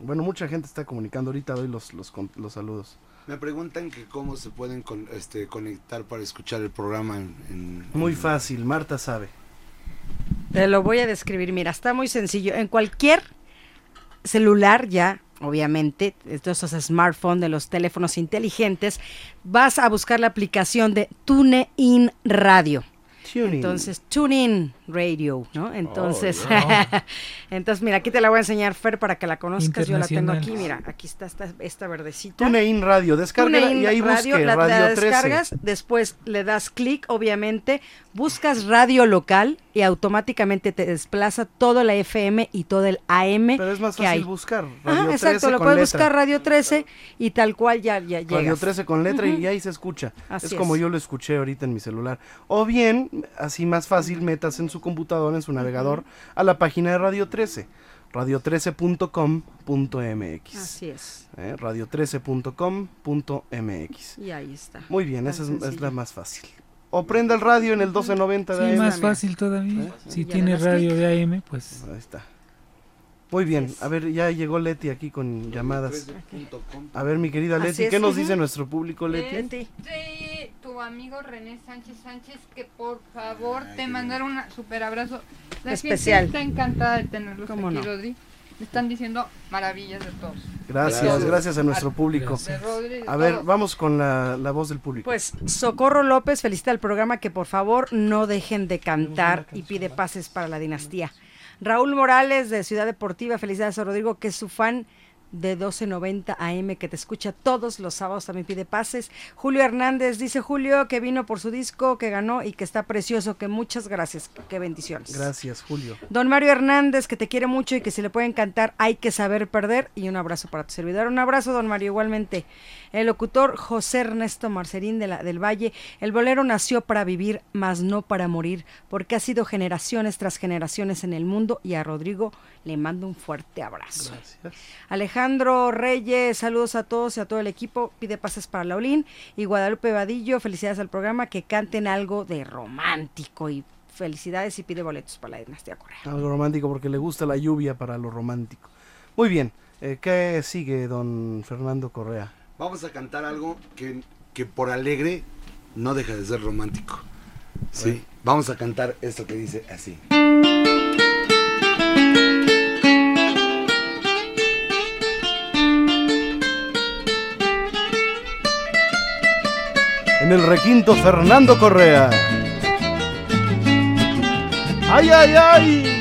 bueno, mucha gente está comunicando. Ahorita doy los, los, saludos. Me preguntan que cómo se pueden con- este, conectar para escuchar el programa en... en- Muy en- fácil, Marta sabe. Te lo voy a describir. Mira, está muy sencillo. En cualquier celular ya, obviamente, esos smartphones, de los teléfonos inteligentes, vas a buscar la aplicación de TuneIn Radio. Tuning. Entonces, TuneIn Radio, ¿no? Entonces, Oh, entonces mira, aquí te la voy a enseñar, Fer, para que la conozcas. Yo la tengo aquí, mira, aquí está esta, esta verdecita. TuneIn Radio, descarga y ahí Radio, busque la, Radio la 13. descargas, después le das clic, obviamente, buscas radio local y automáticamente te desplaza todo la FM y todo el AM Pero es más que fácil hay. buscar. Ajá, Radio exacto, 13 lo con puedes letra. buscar Radio 13 y tal cual ya, ya Radio llegas. 13 con letra Ujú. y ahí se escucha. Así es como es. yo lo escuché ahorita en mi celular. O bien, así más fácil, metas en su computadora, en su navegador, a la página de Radio 13, radio13.com.mx. Así es. ¿eh? radio13.com.mx. Y ahí está. Muy bien, Tan esa es, es la más fácil. O prenda el radio en el 1290 de Sí, AM. más fácil todavía. ¿Eh? Si tiene radio de AM, pues Ahí está. Muy bien, Así es. a ver, ya llegó Leti aquí con llamadas. Radio13.com. A ver, mi querida Leti, ¿qué nos dice nuestro público, Leti? Leti. de tu amigo René Sánchez Sánchez que por favor te mandaron un super abrazo. La Especial. gente está encantada de tenerlos ¿Cómo aquí, no? Rodri. Me están diciendo maravillas de todos. Gracias, Gracias. gracias a nuestro público. A ver, vamos con la, la voz del público. Pues Socorro López felicita al programa que por favor no dejen de cantar y pide pases para la dinastía. Raúl Morales de Ciudad Deportiva, felicidades a Rodrigo, que es su fan de 1290 AM que te escucha todos los sábados, también pide pases. Julio Hernández dice Julio que vino por su disco, que ganó y que está precioso, que muchas gracias, que bendiciones. Gracias, Julio. Don Mario Hernández, que te quiere mucho y que si le pueden cantar hay que saber perder. Y un abrazo para tu servidor. Un abrazo, don Mario, igualmente. El locutor José Ernesto Marcerín de la, del Valle. El bolero nació para vivir, mas no para morir, porque ha sido generaciones tras generaciones en el mundo. Y a Rodrigo le mando un fuerte abrazo. Gracias. Alejandro Reyes, saludos a todos y a todo el equipo. Pide pases para Laulín. Y Guadalupe Vadillo, felicidades al programa. Que canten algo de romántico y felicidades y pide boletos para la dinastía Correa. Algo romántico porque le gusta la lluvia para lo romántico. Muy bien. eh, ¿Qué sigue, don Fernando Correa? Vamos a cantar algo que, que por alegre no deja de ser romántico. Sí, vamos a cantar esto que dice así. En el requinto Fernando Correa. ¡Ay, ay, ay!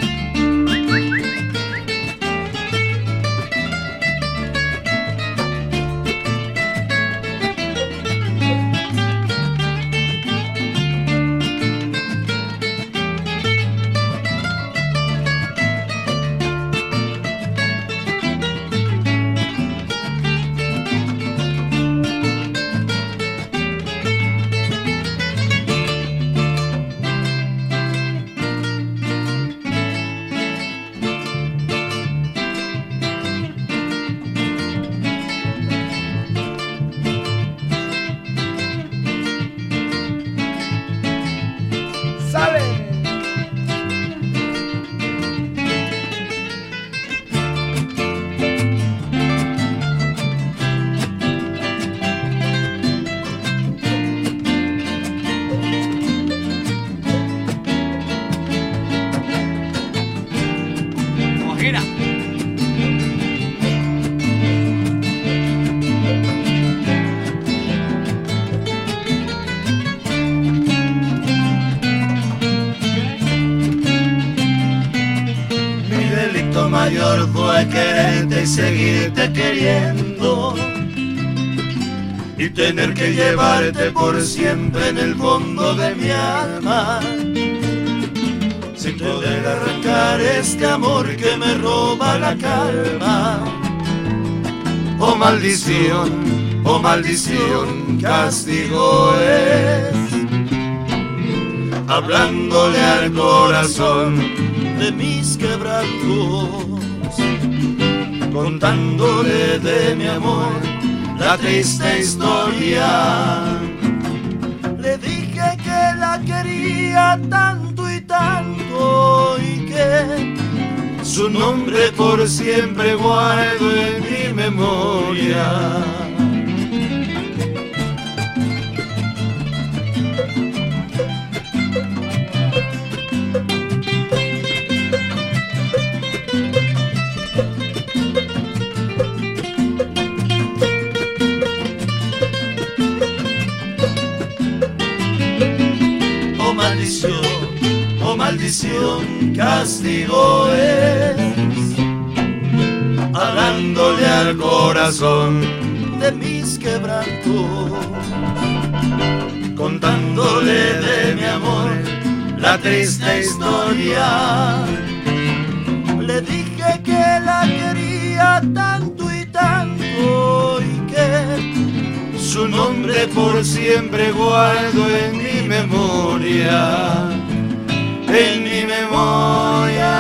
Seguirte queriendo y tener que llevarte por siempre en el fondo de mi alma. Sin poder arrancar este amor que me roba la calma. Oh maldición, oh maldición, castigo es. Hablándole al corazón de mis quebrantos, contándole de mi amor la triste historia. Le dije que la quería tanto y tanto y que su nombre por siempre guardo en mi memoria. Maldición, oh maldición, castigo es hablándole al corazón de mis quebrantos, contándole de mi amor la triste historia. Le dije que la quería tanto y tanto su nombre por siempre guardo en mi memoria, en mi memoria.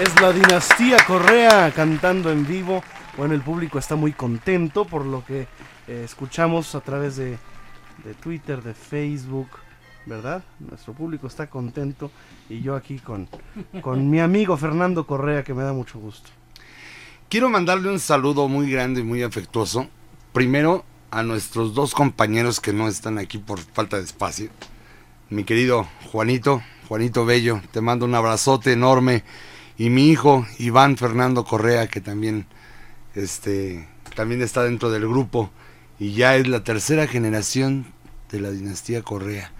Es la dinastía Correa cantando en vivo. Bueno, el público está muy contento por lo que eh, escuchamos a través de, de Twitter, de Facebook, ¿verdad? Nuestro público está contento y yo aquí con, con mi amigo Fernando Correa que me da mucho gusto. Quiero mandarle un saludo muy grande y muy afectuoso. Primero a nuestros dos compañeros que no están aquí por falta de espacio. Mi querido Juanito, Juanito Bello, te mando un abrazote enorme. Y mi hijo Iván Fernando Correa, que también, este, también está dentro del grupo. y ya es la tercera generación de la dinastía Correa,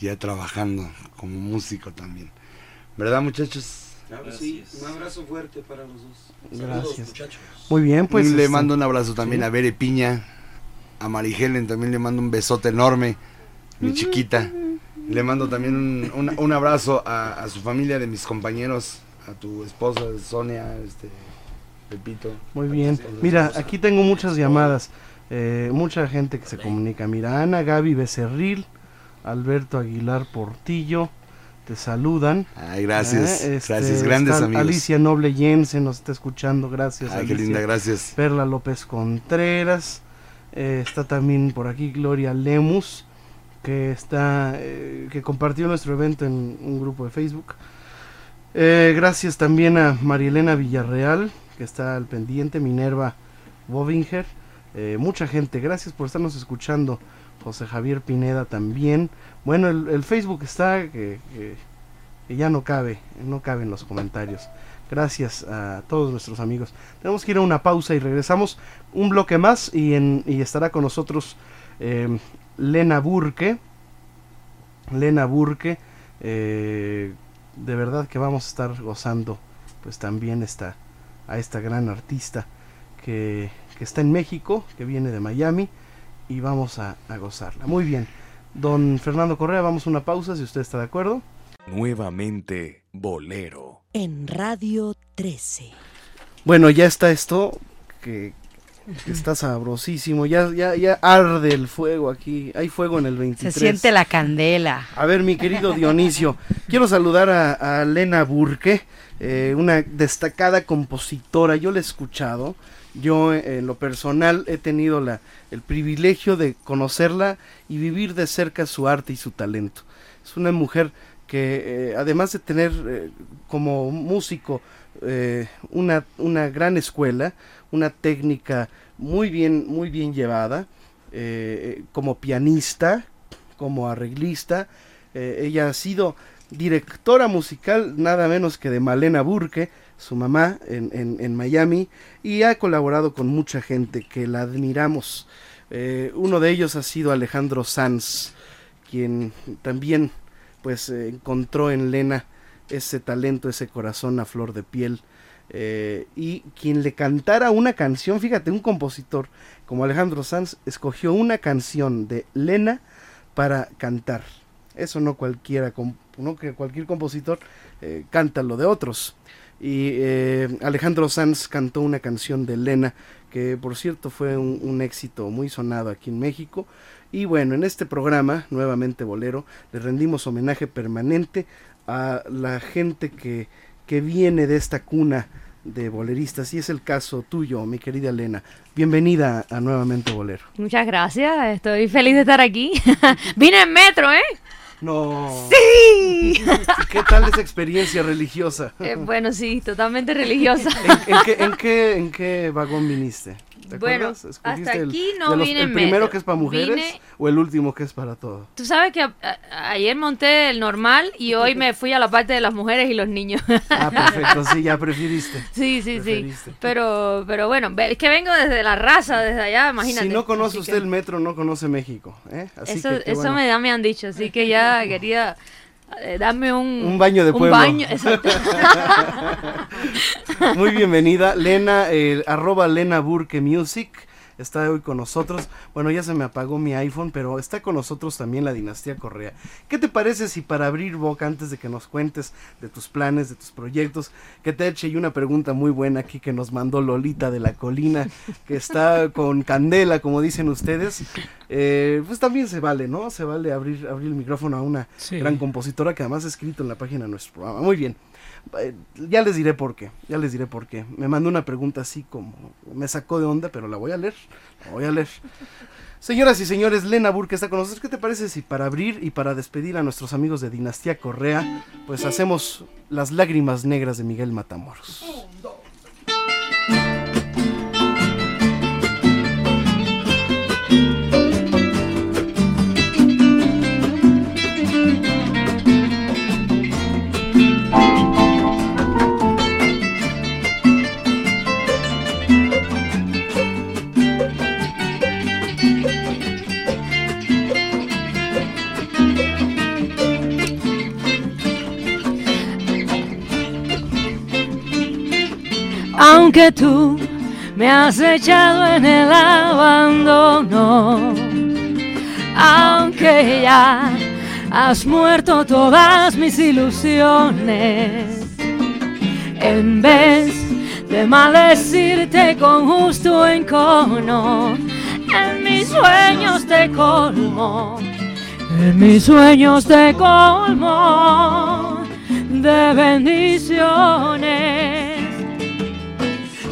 ya trabajando como músico también. ¿Verdad muchachos? Sí, un abrazo fuerte para los dos. Gracias. Saludos, muchachos. Muy bien, pues. le este, mando un abrazo también sí. a Bere Piña, a Marigelen también le mando un besote enorme, mi chiquita. Le mando también un, un- un abrazo a, a su familia de mis compañeros, a tu esposa Sonia, este Pepito. Muy bien. Mira, aquí tengo muchas llamadas. eh, mucha gente que se comunica. Mira, Ana Gaby Becerril, Alberto Aguilar Portillo, te saludan. Ay, gracias, Eh, gracias, grandes amigos. Alicia Noble Jensen nos está escuchando, gracias. Ay, qué linda, gracias. Perla López Contreras, eh, está también por aquí Gloria Lemus, que está, eh, que compartió nuestro evento en un grupo de Facebook. Eh, gracias también a Marielena Villarreal, que está al pendiente, Minerva Bobinger, mucha gente, gracias por estarnos escuchando. José Javier Pineda también. Bueno, el, Facebook está que, ya no cabe, no cabe en los comentarios. Gracias a todos nuestros amigos. Tenemos que ir a una pausa y regresamos un bloque más y, estará con nosotros eh, Lena Burke. Lena Burke. eh, de verdad que vamos a estar gozando pues también esta, a esta gran artista que está en México, que viene de Miami y vamos a, a gozarla. Muy bien. Don Fernando Correa, vamos a una pausa si usted está de acuerdo. Nuevamente, Bolero. En Radio 13. Bueno, ya está esto que, que está sabrosísimo. Ya, ya, ya arde el fuego aquí. Hay fuego en el 23. Se siente la candela. A ver, mi querido Dionisio, quiero saludar a, a Lena Burke, eh, una destacada compositora. Yo la he escuchado. Yo, en lo personal, he tenido la, el privilegio de conocerla y vivir de cerca su arte y su talento. Es una mujer que, eh, además de tener eh, como músico eh, una, una gran escuela, una técnica muy bien, muy bien llevada, como pianista, como arreglista. ella ha sido directora musical nada menos que de Malena Burke, su mamá en, en- en Miami, y ha colaborado con mucha gente que la admiramos. Eh, uno de ellos ha sido Alejandro Sanz, quien también pues eh, encontró en Lena ese talento, ese corazón a flor de piel. eh, y quien le cantara una canción, fíjate, un compositor como Alejandro Sanz escogió una canción de Lena para cantar. Eso no cualquiera, no que cualquier compositor canta lo de otros. Y eh, Alejandro Sanz cantó una canción de Lena, que por cierto fue un, un éxito muy sonado aquí en México. Y bueno, en este programa, nuevamente Bolero, le rendimos homenaje permanente a la gente que, que viene de esta cuna de boleristas. Y es el caso tuyo, mi querida Elena. Bienvenida a Nuevamente Bolero. Muchas gracias, estoy feliz de estar aquí. Vine en metro, ¿eh? No. ¡Sí! ¿Y ¿Qué tal esa experiencia religiosa? Eh, bueno, sí, totalmente religiosa. ¿En, en qué, en, qué, en qué vagón viniste? ¿Te Bueno, acuerdas? hasta ¿Escogiste el- aquí no los- vine ¿El primero metro. que es para mujeres Vine- o el último que es para todo? Tú sabes que a- a- ayer monté el normal y hoy me fui a la parte de las mujeres y los niños. Ah, perfecto, sí, ya prefiriste. Sí, sí, sí. Pero, pero bueno, es que vengo desde la raza, desde allá, imagínate. Si no conoce usted que el metro, no conoce México. ¿eh? Así eso que, eso bueno. me, ya me han dicho, así que ya quería eh, darme un... Un baño de pueblo. Un baño, exacto. Muy bienvenida, Lena, eh, arroba Lena Burke Music. Está hoy con nosotros. Bueno, ya se me apagó mi iPhone, pero está con nosotros también la dinastía Correa. ¿Qué te parece si para abrir boca, antes de que nos cuentes de tus planes, de tus proyectos, que te eche yo una pregunta muy buena aquí que nos mandó Lolita de la Colina, que está con candela, como dicen ustedes? Eh, pues también se vale, ¿no? Se vale abrir, abrir el micrófono a una Sí. gran compositora que además ha escrito en la página de nuestro programa. Muy bien. Eh, Ya les diré por qué, ya les diré por qué. Me mandó una pregunta así como, me sacó de onda, pero la voy a leer, voy a leer. Señoras y señores, Lena Burke está con nosotros. ¿Qué te parece si para abrir y para despedir a nuestros amigos de Dinastía Correa, pues hacemos las lágrimas negras de Miguel Matamoros? Aunque tú me has echado en el abandono, aunque ya has muerto todas mis ilusiones, en vez de maldecirte con justo encono, en mis sueños te colmo, en mis sueños te colmo de bendiciones.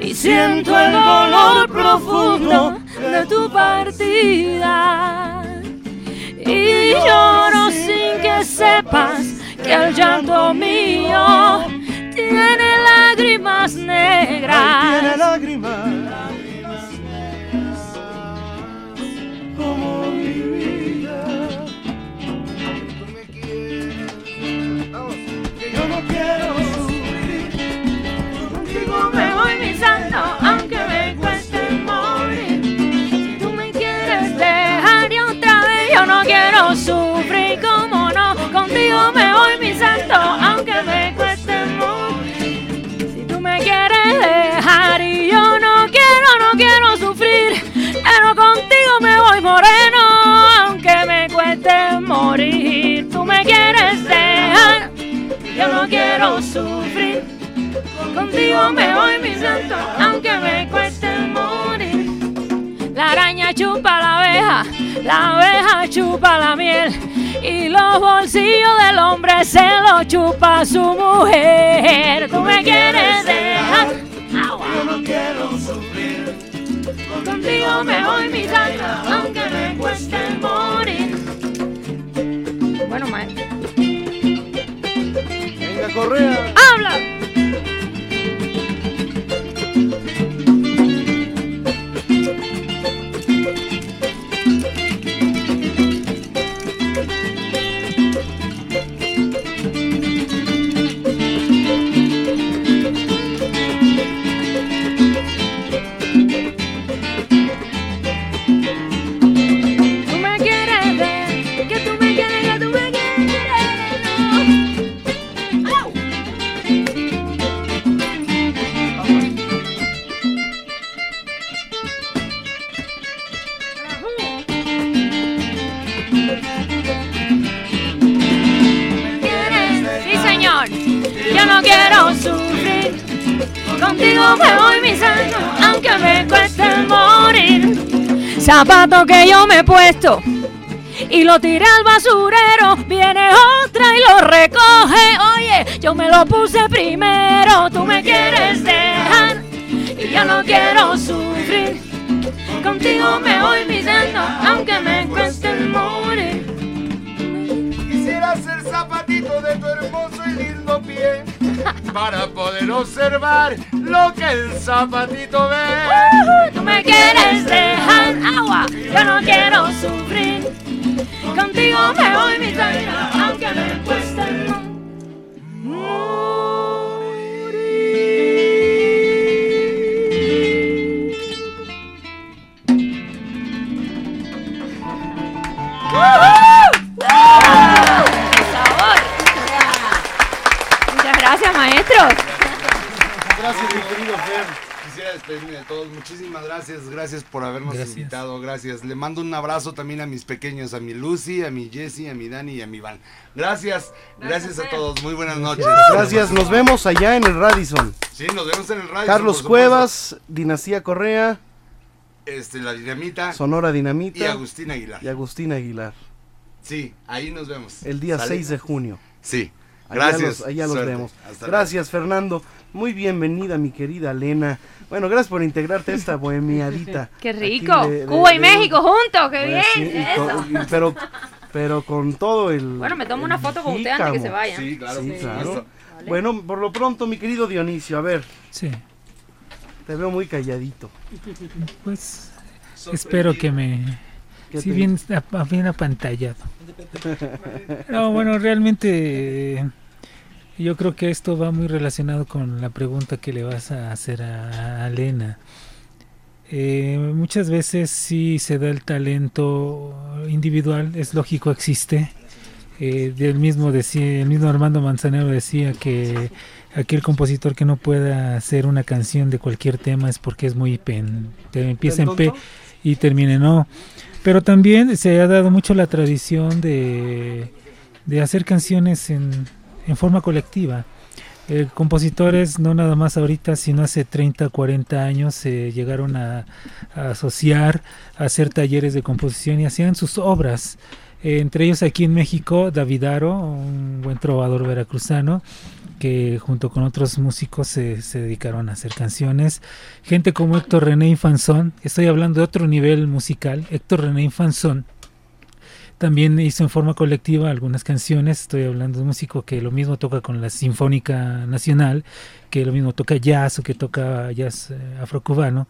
Y siento el dolor profundo de tu partida. Y lloro sin que sepas que el llanto mío tiene lágrimas negras. No quiero sufrir. Contigo me voy mi santo, aunque me cueste morir. La araña chupa la abeja, la abeja chupa la miel. Y los bolsillos del hombre se los chupa su mujer. Tú me quieres dejar, agua. Yo no quiero sufrir. Contigo me voy mi santo, aunque me cueste morir. Bueno, maestro. Correa. ¡Habla! Me he puesto y lo tiré al basurero. Viene otra y lo recoge. Oye, yo me lo puse primero. Tú me quieres dejar y yo no quiero sufrir. Contigo me voy santo, aunque me cueste morir. Quisiera ser zapatito de tu hermoso y lindo pie para poder observar lo que el zapatito ve. Tú me quieres dejar agua, yo no quiero sufrir. Contigo me voy mi santo, aunque me cueste sabor! Gracias, maestros. Gracias, mi querido Fer. quisiera despedirme de todos. Muchísimas gracias, gracias por habernos Gracias. invitado, gracias. Le mando un abrazo también a mis pequeños, a mi Lucy, a mi Jessie, a mi Dani y a mi Van. Gracias, gracias a todos. Muy buenas noches. Gracias, nos vemos allá en el Radisson. Sí, nos vemos en el radio. Carlos Cuevas, Dinastía Correa, Este, la dinamita Sonora Dinamita y Agustín Aguilar. y Agustín Aguilar. Sí, ahí nos vemos. El día ¿Sale? 6 de junio. Sí, Allá gracias. los- allá los vemos. Hasta Gracias, Fernando. Muy bienvenida, mi querida Elena. Bueno, gracias por integrarte a esta bohemiadita. Qué rico. de- de- Cuba y de- México juntos, qué sí, bien. eso. con- pero, pero con todo el. Bueno, me tomo una foto con usted antes que se vayan. Sí, claro, Sí, por claro. Bueno, por lo pronto, mi querido Dionisio, a ver, Sí, te veo muy calladito. pues espero que me... ¿Qué Sí, bien, bien apantallado. No, bueno, realmente eh, yo creo que esto va muy relacionado con la pregunta que le vas a hacer a, a Elena. Eh, muchas veces sí se da el talento individual, es lógico, existe. Eh, del mismo decía, el mismo Armando Manzanero decía que aquel compositor que no pueda hacer una canción de cualquier tema es porque es muy pen, te empieza en P y termina en O. Pero también se ha dado mucho la tradición de, de hacer canciones en, en forma colectiva. Eh, compositores, no nada más ahorita, sino hace 30, 40 años, se llegaron a, asociar, a hacer talleres de composición y hacían sus obras. Eh, entre ellos aquí en México, David Aro, un buen trovador veracruzano, que junto con otros músicos se, dedicaron a hacer canciones. Gente como Héctor René Infanzón, estoy hablando de otro nivel musical, Héctor René Infanzón, también hizo en forma colectiva algunas canciones, estoy hablando de un músico que lo mismo toca con la Sinfónica Nacional, que lo mismo toca jazz o que toca jazz eh, afrocubano.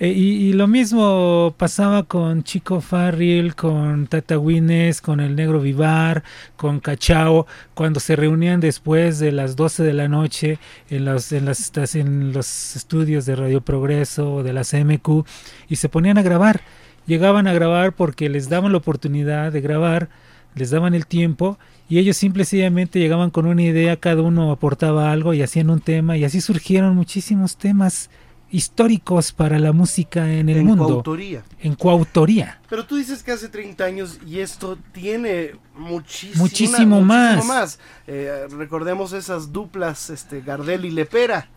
Eh, y, y lo mismo pasaba con Chico Farril, con Tata Wines, con el Negro Vivar, con Cachao, cuando se reunían después de las 12 de la noche en los, en las, en los estudios de Radio Progreso, de la CMQ, y se ponían a grabar. Llegaban a grabar porque les daban la oportunidad de grabar, les daban el tiempo, y ellos simple y sencillamente llegaban con una idea, cada uno aportaba algo y hacían un tema, y así surgieron muchísimos temas históricos para la música en el en mundo. coautoría. En coautoría. Pero tú dices que hace 30 años y esto tiene muchísimo, Muchísimo más. Eh, recordemos esas duplas, este Gardel y Lepera,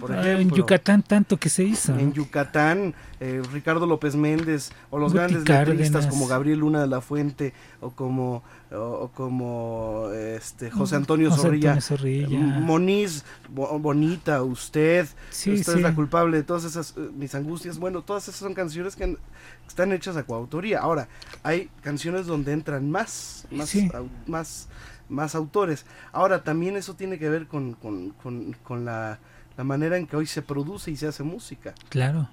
por Ah, ejemplo. en Yucatán tanto que se hizo. En Yucatán, eh, Ricardo López Méndez, o los Guti grandes letristas como Gabriel Luna de la Fuente, o como, o, o como este José Antonio José Zorrilla, Antonio Zorrilla. eh, Moniz, Bo- Bonita, Usted, Sí, Usted sí. es la culpable de todas esas, eh, mis angustias, bueno, todas esas son canciones que han- están hechas a coautoría. Ahora, hay canciones donde entran más, más, Sí. au- más, más autores. Ahora, también eso tiene que ver con, con, con, con la, la manera en que hoy se produce y se hace música, Claro.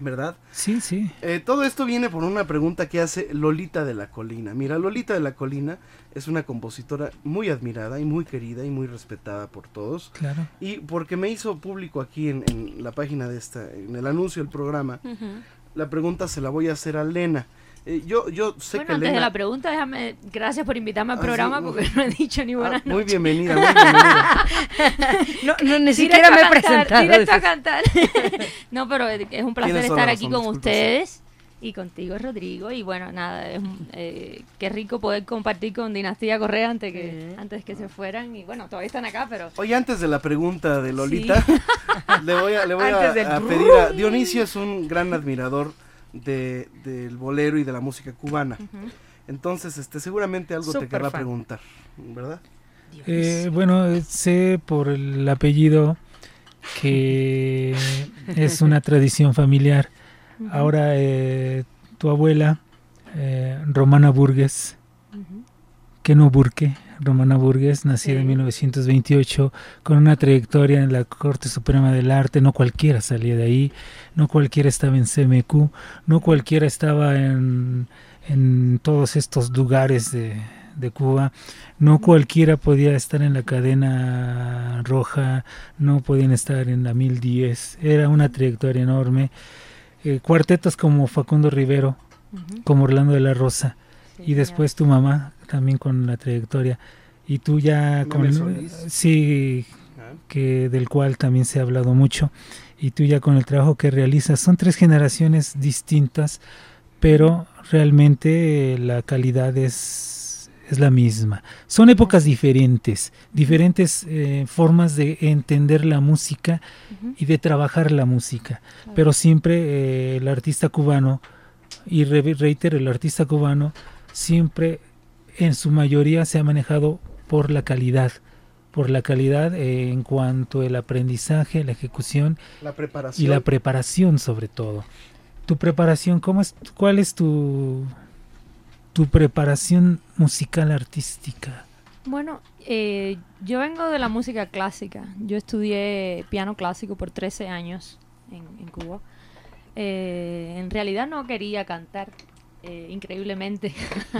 ¿verdad? Sí, sí. Eh, todo esto viene por una pregunta que hace Lolita de la Colina. Mira, Lolita de la Colina es una compositora muy admirada y muy querida y muy respetada por todos. Claro. Y porque me hizo público aquí en, en la página de esta, en el anuncio del programa, la pregunta se la voy a hacer a Lena. Eh, yo, yo sé Bueno, que antes de la pregunta, déjame, gracias por invitarme al Ah, programa sí, porque no he dicho ni buenas Ah, muy bienvenida, muy bienvenida. No, no, ni siquiera me he presentado. Directo a cantar. no, pero es un placer estar aquí con disculpa, ustedes y contigo, Rodrigo. Y bueno, nada, es, eh, qué rico poder compartir con Dinastía Correa antes que, antes que se fueran. Y bueno, todavía están acá, pero Oye, antes de la pregunta de Lolita, le voy a, le voy a, a pedir a... Dionisio es un gran admirador de, del bolero y de la música cubana. Entonces, este, seguramente algo te querrá fan. preguntar, ¿verdad? Eh, bueno, eh, sé por el apellido que es una tradición familiar. Ahora, eh, tu abuela, eh, Romana Burgues, que no Burke, Romana Burgues, nacida en 1928, con una trayectoria en la Corte Suprema del Arte, no cualquiera salía de ahí, no cualquiera estaba en CMQ, no cualquiera estaba en, en todos estos lugares de, de Cuba, no cualquiera podía estar en la cadena roja, no podían estar en la 1010, era una trayectoria enorme. Eh, cuartetos como Facundo Rivero, como Orlando de la Rosa, y después tu mamá también con la trayectoria, y tú ya con... Sí, Ah. que del cual también se ha hablado mucho y tú ya con el trabajo que realizas. Son tres generaciones distintas, pero realmente eh, la calidad es, es la misma. Son épocas diferentes, diferentes eh, formas de entender la música y de trabajar la música, pero siempre eh, el artista cubano, y re- reitero, el artista cubano siempre en su mayoría se ha manejado por la calidad, por la calidad eh, en cuanto al aprendizaje, la ejecución La preparación. y la preparación sobre todo. Tu preparación, ¿cómo es, ¿cuál es tu, tu preparación musical artística? Bueno, eh, yo vengo de la música clásica. Yo estudié piano clásico por 13 años en, en Cuba. Eh, en realidad no quería cantar, eh, increíblemente,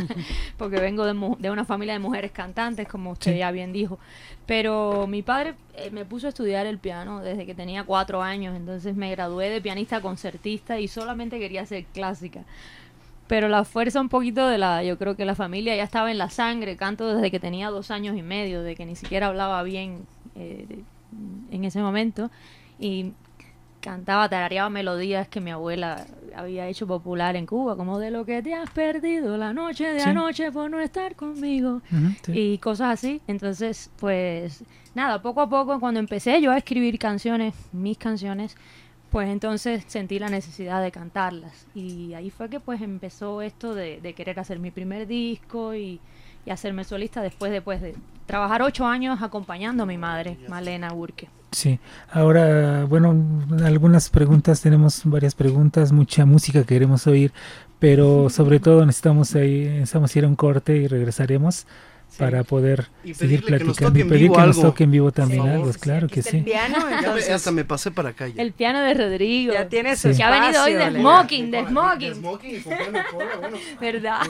porque vengo de, mu- de una familia de mujeres cantantes, como usted Sí. ya bien dijo. Pero mi padre eh, me puso a estudiar el piano desde que tenía cuatro años, entonces me gradué de pianista concertista y solamente quería hacer clásica. Pero la fuerza un poquito de la, yo creo que la familia ya estaba en la sangre, canto desde que tenía dos años y medio, de que ni siquiera hablaba bien eh, en ese momento. Y cantaba, tarareaba melodías que mi abuela había hecho popular en Cuba, como de lo que te has perdido la noche de Sí. anoche por no estar conmigo sí. y cosas así. Entonces, pues nada, poco a poco cuando empecé yo a escribir canciones, mis canciones, pues entonces sentí la necesidad de cantarlas. Y ahí fue que pues empezó esto de, de querer hacer mi primer disco y, y hacerme solista después de, pues, de trabajar ocho años acompañando a mi madre, Malena Burke. Sí, ahora, bueno, algunas preguntas, tenemos varias preguntas, mucha música que queremos oír, pero sobre todo necesitamos ahí, necesitamos ir a un corte y regresaremos para poder Y seguir platicando y pedir que nos toque en vivo también algo, claro que sí. piano, Ya me- entonces. hasta me pasé para acá ya. El piano de Rodrigo. Ya tiene su Que ha venido hoy de smoking, de smoking. Smoking y con piano cola, bueno. ¿Verdad?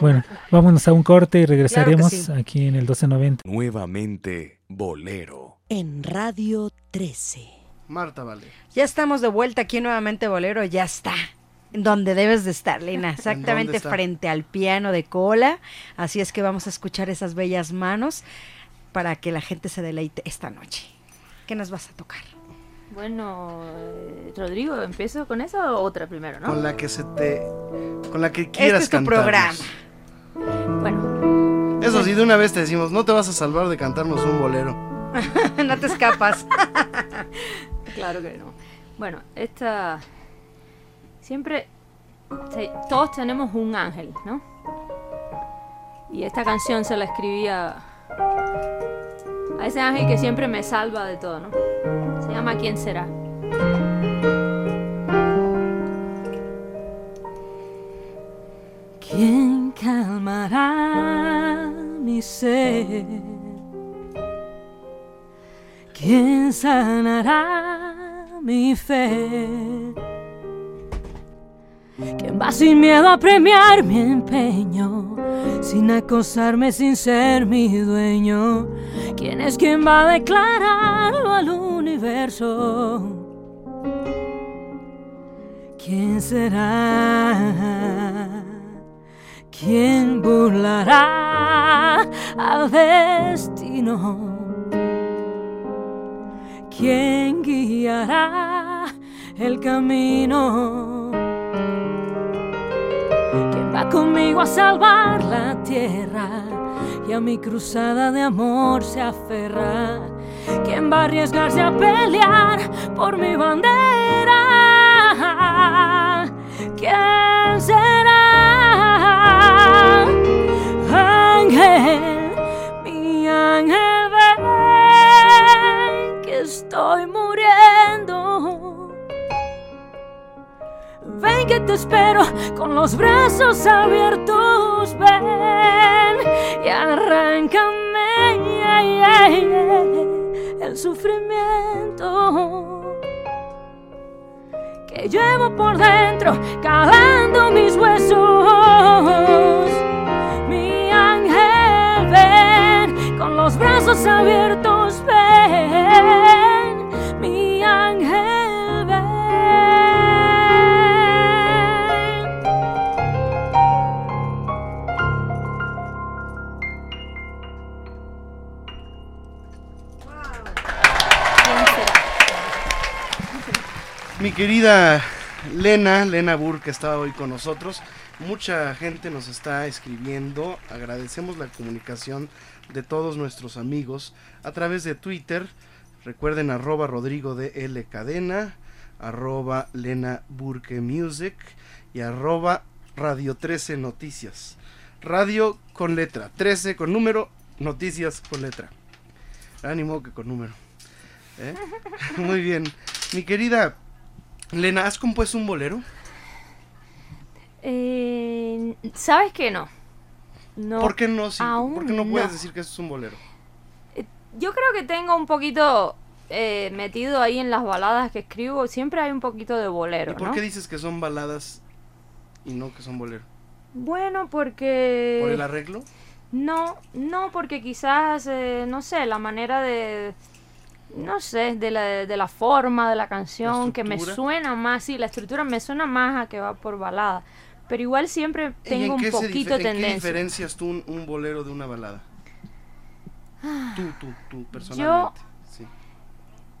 Bueno, vámonos a un corte y regresaremos sí. aquí en el 1290. Nuevamente, Bolero. En Radio 13. Marta Vale. Ya estamos de vuelta aquí nuevamente, Bolero, ya está. Donde debes de estar, Lina, exactamente frente al piano de cola. Así es que vamos a escuchar esas bellas manos para que la gente se deleite esta noche. ¿Qué nos vas a tocar? Bueno, eh, Rodrigo, ¿empiezo con esa o otra primero, no? Con la que se te. Con la que quieras este es tu programa. Bueno, Eso sí, de una vez te decimos, no te vas a salvar de cantarnos un bolero. no te escapas. claro que no. Bueno, esta... Siempre... todos tenemos un ángel, ¿no? Y esta canción se la escribí a... Ese ángel que siempre me salva de todo, ¿no? Se llama ¿Quién será? ¿Quién calmará mi sed? ¿Quién sanará mi fe? ¿Quién va sin miedo a premiar mi empeño? Sin acosarme, sin ser mi dueño. ¿Quién es quien va a declararlo al universo? ¿Quién será? ¿Quién burlará al destino? ¿Quién guiará el camino? ¿Quién va conmigo a salvar la tierra? Y a mi cruzada de amor se aferra. ¿Quién va a arriesgarse a pelear por mi bandera? ¿Quién será? Estoy muriendo. Ven que te espero con los brazos abiertos, ven y arráncame el sufrimiento que llevo por dentro, calando mis huesos. Mi ángel, ven con los brazos abiertos, querida Lena, Lena Burr, que estaba hoy con nosotros. Mucha gente nos está escribiendo. Agradecemos la comunicación de todos nuestros amigos a través de Twitter. Recuerden arroba Rodrigo de L Cadena, arroba Lena Burke Music y arroba Radio 13 Noticias. Radio con letra, 13 con número, noticias con letra. Ánimo que con número. ¿eh? Muy bien. Mi querida Lena, ¿has compuesto un bolero? Eh, ¿Sabes qué no? No. ¿Por qué no? sí? ¿Por qué no puedes no. decir que eso es un bolero? Yo creo que tengo un poquito eh, metido ahí en las baladas que escribo. Siempre hay un poquito de bolero, ¿Y por ¿no? qué dices que son baladas y no que son bolero? Bueno, porque... ¿Por el arreglo? No, no, porque quizás, eh, no sé, la manera de, no sé, de la, de la forma de la canción, que me suena más, sí, la estructura me suena más a que va por balada. Pero igual siempre ¿Y tengo en un poquito de en qué tendencia. diferencias tú un, un bolero de una balada? Ah. Tú, tú, tú, personalmente. sí.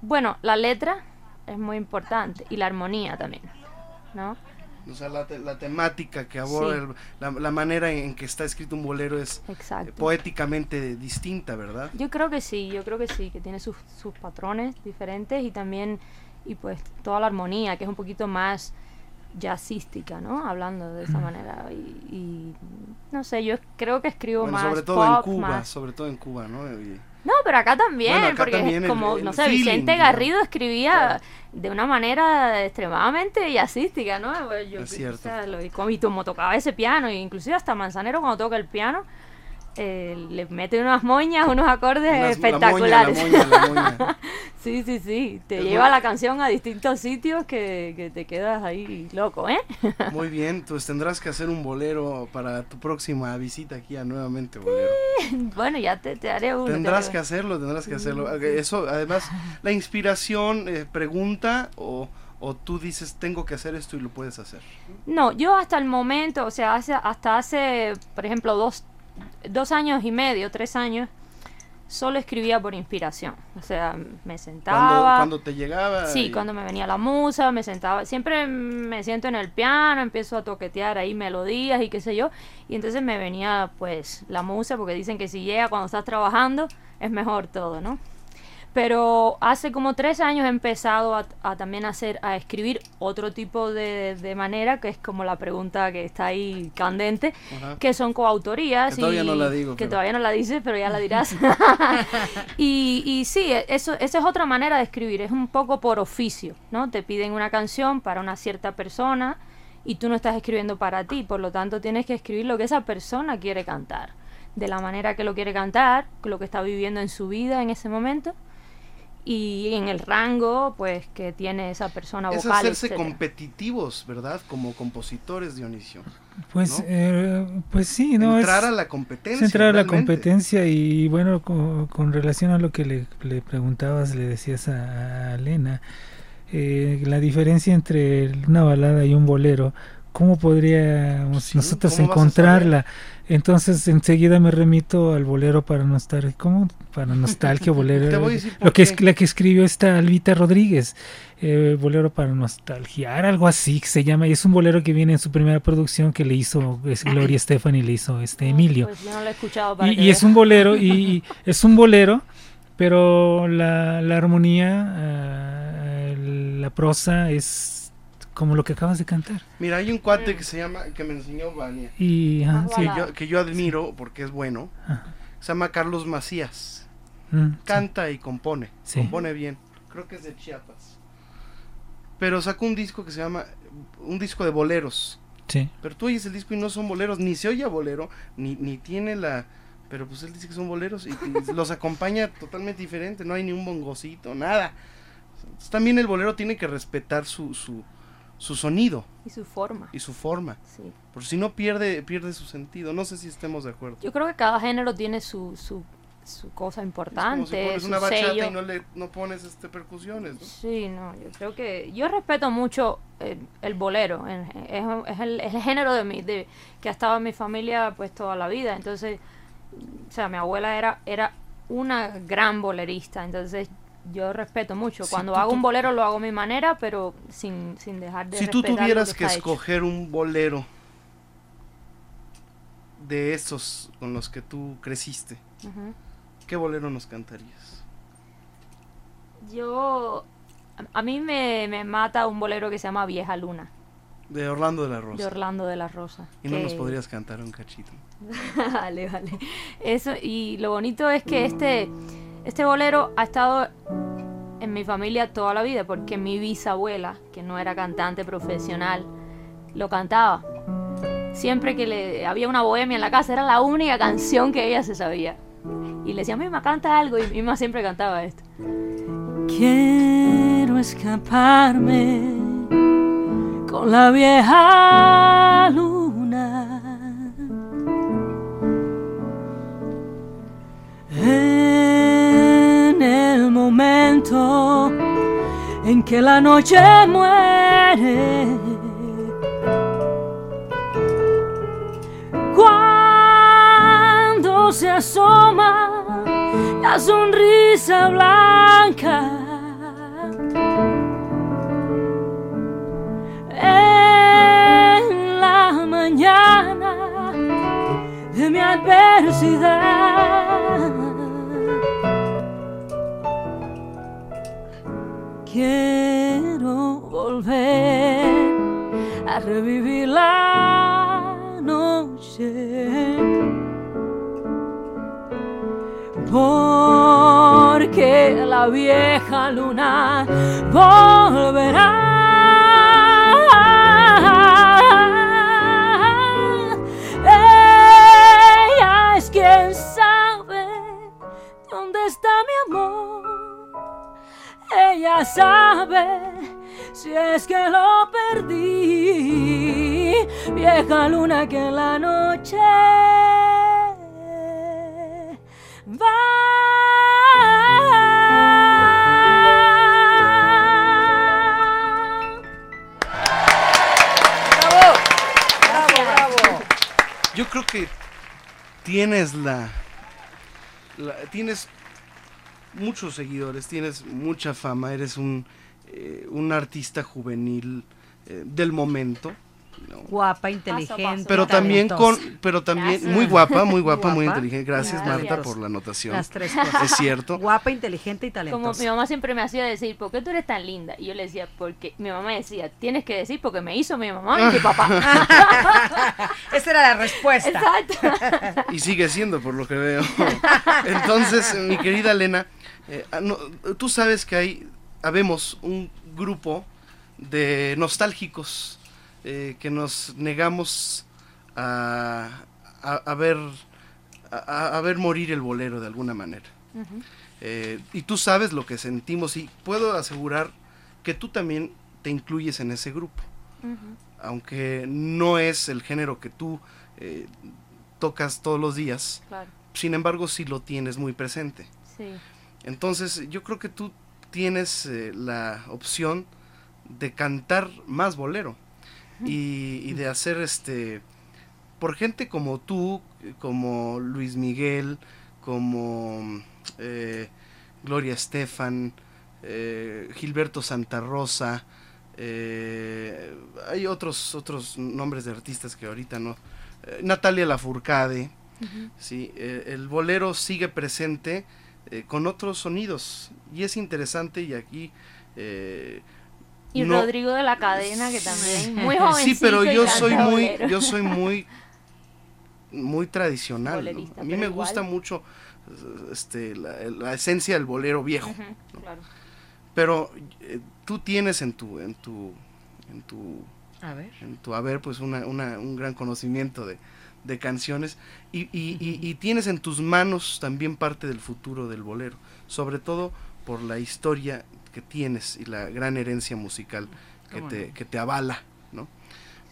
Bueno, la letra es muy importante y la armonía también, ¿no? O sea, la, la temática que aborda, Sí. la, la manera en que está escrito un bolero es eh, Exacto. poéticamente distinta, ¿verdad? Yo creo que sí, yo creo que sí, que tiene sus, sus patrones diferentes y también, y pues toda la armonía, que es un poquito más jazzística, ¿no? Hablando de esa manera. Y, y, no sé, yo creo que escribo Bueno, más sobre todo en Cuba, más- sobre todo en Cuba, ¿no? Y- No, pero acá también, Bueno, acá porque es también como, el no sé, Vicente. Garrido escribía de una manera extremadamente jazzística, ¿no? Yo, Es o cierto. sea, lo- y como, y como tocaba ese piano, e inclusive hasta Manzanero cuando toca el piano, eh, le mete unas moñas, unos acordes Unas- la moña, espectaculares. la moña, la moña. sí, sí, sí, te Es lleva muy- la canción a distintos sitios que, que te quedas ahí loco, ¿eh? Muy bien, pues tendrás que hacer un bolero para tu próxima visita aquí a Nuevamente Bolero. bueno, ya te, te haré uno. te Tendrás haré que hacerlo, tendrás que hacerlo. Eso, además, la inspiración eh, pregunta o, o tú dices, tengo que hacer esto y lo puedes hacer. No, yo hasta el momento, o sea, hace, hasta hace, por ejemplo, dos, dos años y medio, tres años, solo escribía por inspiración. O sea, me sentaba. Cuando, te llegaba. Sí, y- cuando me venía la musa, me sentaba, siempre me siento en el piano, empiezo a toquetear ahí melodías y qué sé yo, y entonces me venía pues la musa, porque dicen que si llega cuando estás trabajando es mejor todo, ¿no? Pero hace como tres años he empezado a, a también hacer, a escribir otro tipo de, de manera, que es como la pregunta que está ahí candente, Ajá. que son coautorías. Que todavía y- no la digo, Que pero- todavía no la dices, pero ya la dirás. y, y sí, eso, esa es otra manera de escribir, es un poco por oficio, ¿no? Te piden una canción para una cierta persona y tú no estás escribiendo para ti, por lo tanto tienes que escribir lo que esa persona quiere cantar, de la manera que lo quiere cantar, lo que está viviendo en su vida en ese momento y en el rango pues que tiene esa persona Es vocal. hacerse etcétera. competitivos, ¿verdad? Como compositores, Dionisio. Pues, ¿no? eh, pues sí, ¿no? Entrar es, a la es competencia. entrar a la realmente. competencia y bueno, con, con relación a lo que le, le preguntabas, le decías a, a Elena, eh, la diferencia entre una balada y un bolero, ¿cómo podríamos Sí, nosotros ¿cómo vas a encontrarla? Entonces enseguida me remito al bolero para nostalgia, ¿cómo? Para nostalgia, bolero. Te voy a decir por lo que es la que escribió esta Albita Rodríguez, eh, bolero para nostalgiar, algo así que se llama, y es un bolero que viene en su primera producción que le hizo es Gloria Estefan y le hizo este Emilio. Pues yo no lo he escuchado para Y, que y es un bolero, y, y es un bolero, pero la, la armonía, ah, la prosa es como lo que acabas de cantar. Mira, hay un cuate que se llama, que me enseñó Vania. Y ah, sí, que yo, que yo admiro porque es bueno. Ajá. Se llama Carlos Macías. mm, sí. Canta y compone. Sí. Compone bien. Creo que es de Chiapas. Pero sacó un disco que se llama. Un disco de boleros. Sí. Pero tú oyes el disco y no son boleros. Ni se oye a bolero. Ni, ni tiene la. Pero pues él dice que son boleros. Y, y los acompaña totalmente diferente. No hay ni un bongocito, nada. Entonces, también el bolero tiene que respetar su, su, su sonido Y su forma. y su forma. Sí. Por si no pierde, pierde su sentido. No sé si estemos de acuerdo. Yo creo que cada género tiene su, su, su cosa Es como importante, si pones su una bachata sello. y no le no pones este percusiones, ¿no? Sí, no, yo creo que yo respeto mucho el, el bolero, es, es el, es el género de mi, de, que ha estado en mi familia pues toda la vida, entonces, o sea, mi abuela era, era una gran bolerista, entonces yo respeto mucho. Si Cuando hago un bolero lo hago a mi manera, pero sin, sin dejar de Si tú tuvieras que hecho. escoger un bolero de esos con los que tú creciste. ¿qué bolero nos cantarías? Yo, a- mí me, me mata un bolero que se llama Vieja Luna, De Orlando de la Rosa. de Orlando de la Rosa. Y no nos podrías cantar un cachito. vale, vale. Eso, y lo bonito es que este, este bolero ha estado en mi familia toda la vida, porque mi bisabuela, que no era cantante profesional, lo cantaba. Siempre que le había una bohemia en la casa, era la única canción que ella se sabía. Y le decía, Mima, canta algo, y Mima siempre cantaba esto. Quiero escaparme con la vieja luna. El momento en que la noche muere. Cuando se asoma la sonrisa blanca. En la mañana de mi adversidad. Quiero volver a revivir la noche. Porque la vieja luna volverá. Ella es quien sabe dónde está mi amor. Ella sabe si es que lo perdí. Vieja luna que en la noche va. ¡Bravo! ¡Bravo, bravo! Yo creo que tienes la, la- tienes muchos seguidores, tienes mucha fama, eres un, eh, un artista juvenil eh, del momento. ¿no? Guapa, inteligente. Pero también con, pero también Gracias. muy guapa, muy guapa, muy inteligente. Gracias Gracias. Marta por la anotación. Las tres cosas. Es cierto. Guapa, inteligente y Como talentosa. mi mamá siempre me hacía decir, ¿por qué tú eres tan linda? Y yo le decía, porque mi mamá decía, tienes que decir porque me hizo mi mamá y mi papá. Esa era la respuesta. Exacto. Y sigue siendo, por lo que veo. Entonces, mi querida Elena, eh, ah, no, tú sabes que hay, habemos un grupo de nostálgicos eh, que nos negamos a, a, a ver a, a ver morir el bolero de alguna manera. Eh, y tú sabes lo que sentimos y puedo asegurar que tú también te incluyes en ese grupo aunque no es el género que tú eh, tocas todos los días, Claro. sin embargo sí lo tienes muy presente. Sí. Entonces yo creo que tú tienes eh, la opción de cantar más bolero y, y de hacer este por gente como tú, como Luis Miguel, como eh, Gloria Estefan, eh, Gilberto Santa Rosa, eh, hay otros otros nombres de artistas que ahorita no, eh, Natalia Lafourcade, sí, eh, el bolero sigue presente eh, con otros sonidos y es interesante y aquí eh, Y no- Rodrigo de la Cadena, que también muy jovencito. Sí, pero yo soy muy, yo soy muy, muy tradicional. A mí me igual. gusta mucho este, la, la esencia del bolero viejo. Claro. Pero eh, tú tienes en tu, en tu, en tu, A ver. en tu haber, pues una, una- un gran conocimiento de, de canciones y, y- y- y tienes en tus manos también parte del futuro del bolero, sobre todo por la historia que tienes y la gran herencia musical que ¿Cómo te, no? que te avala, ¿no?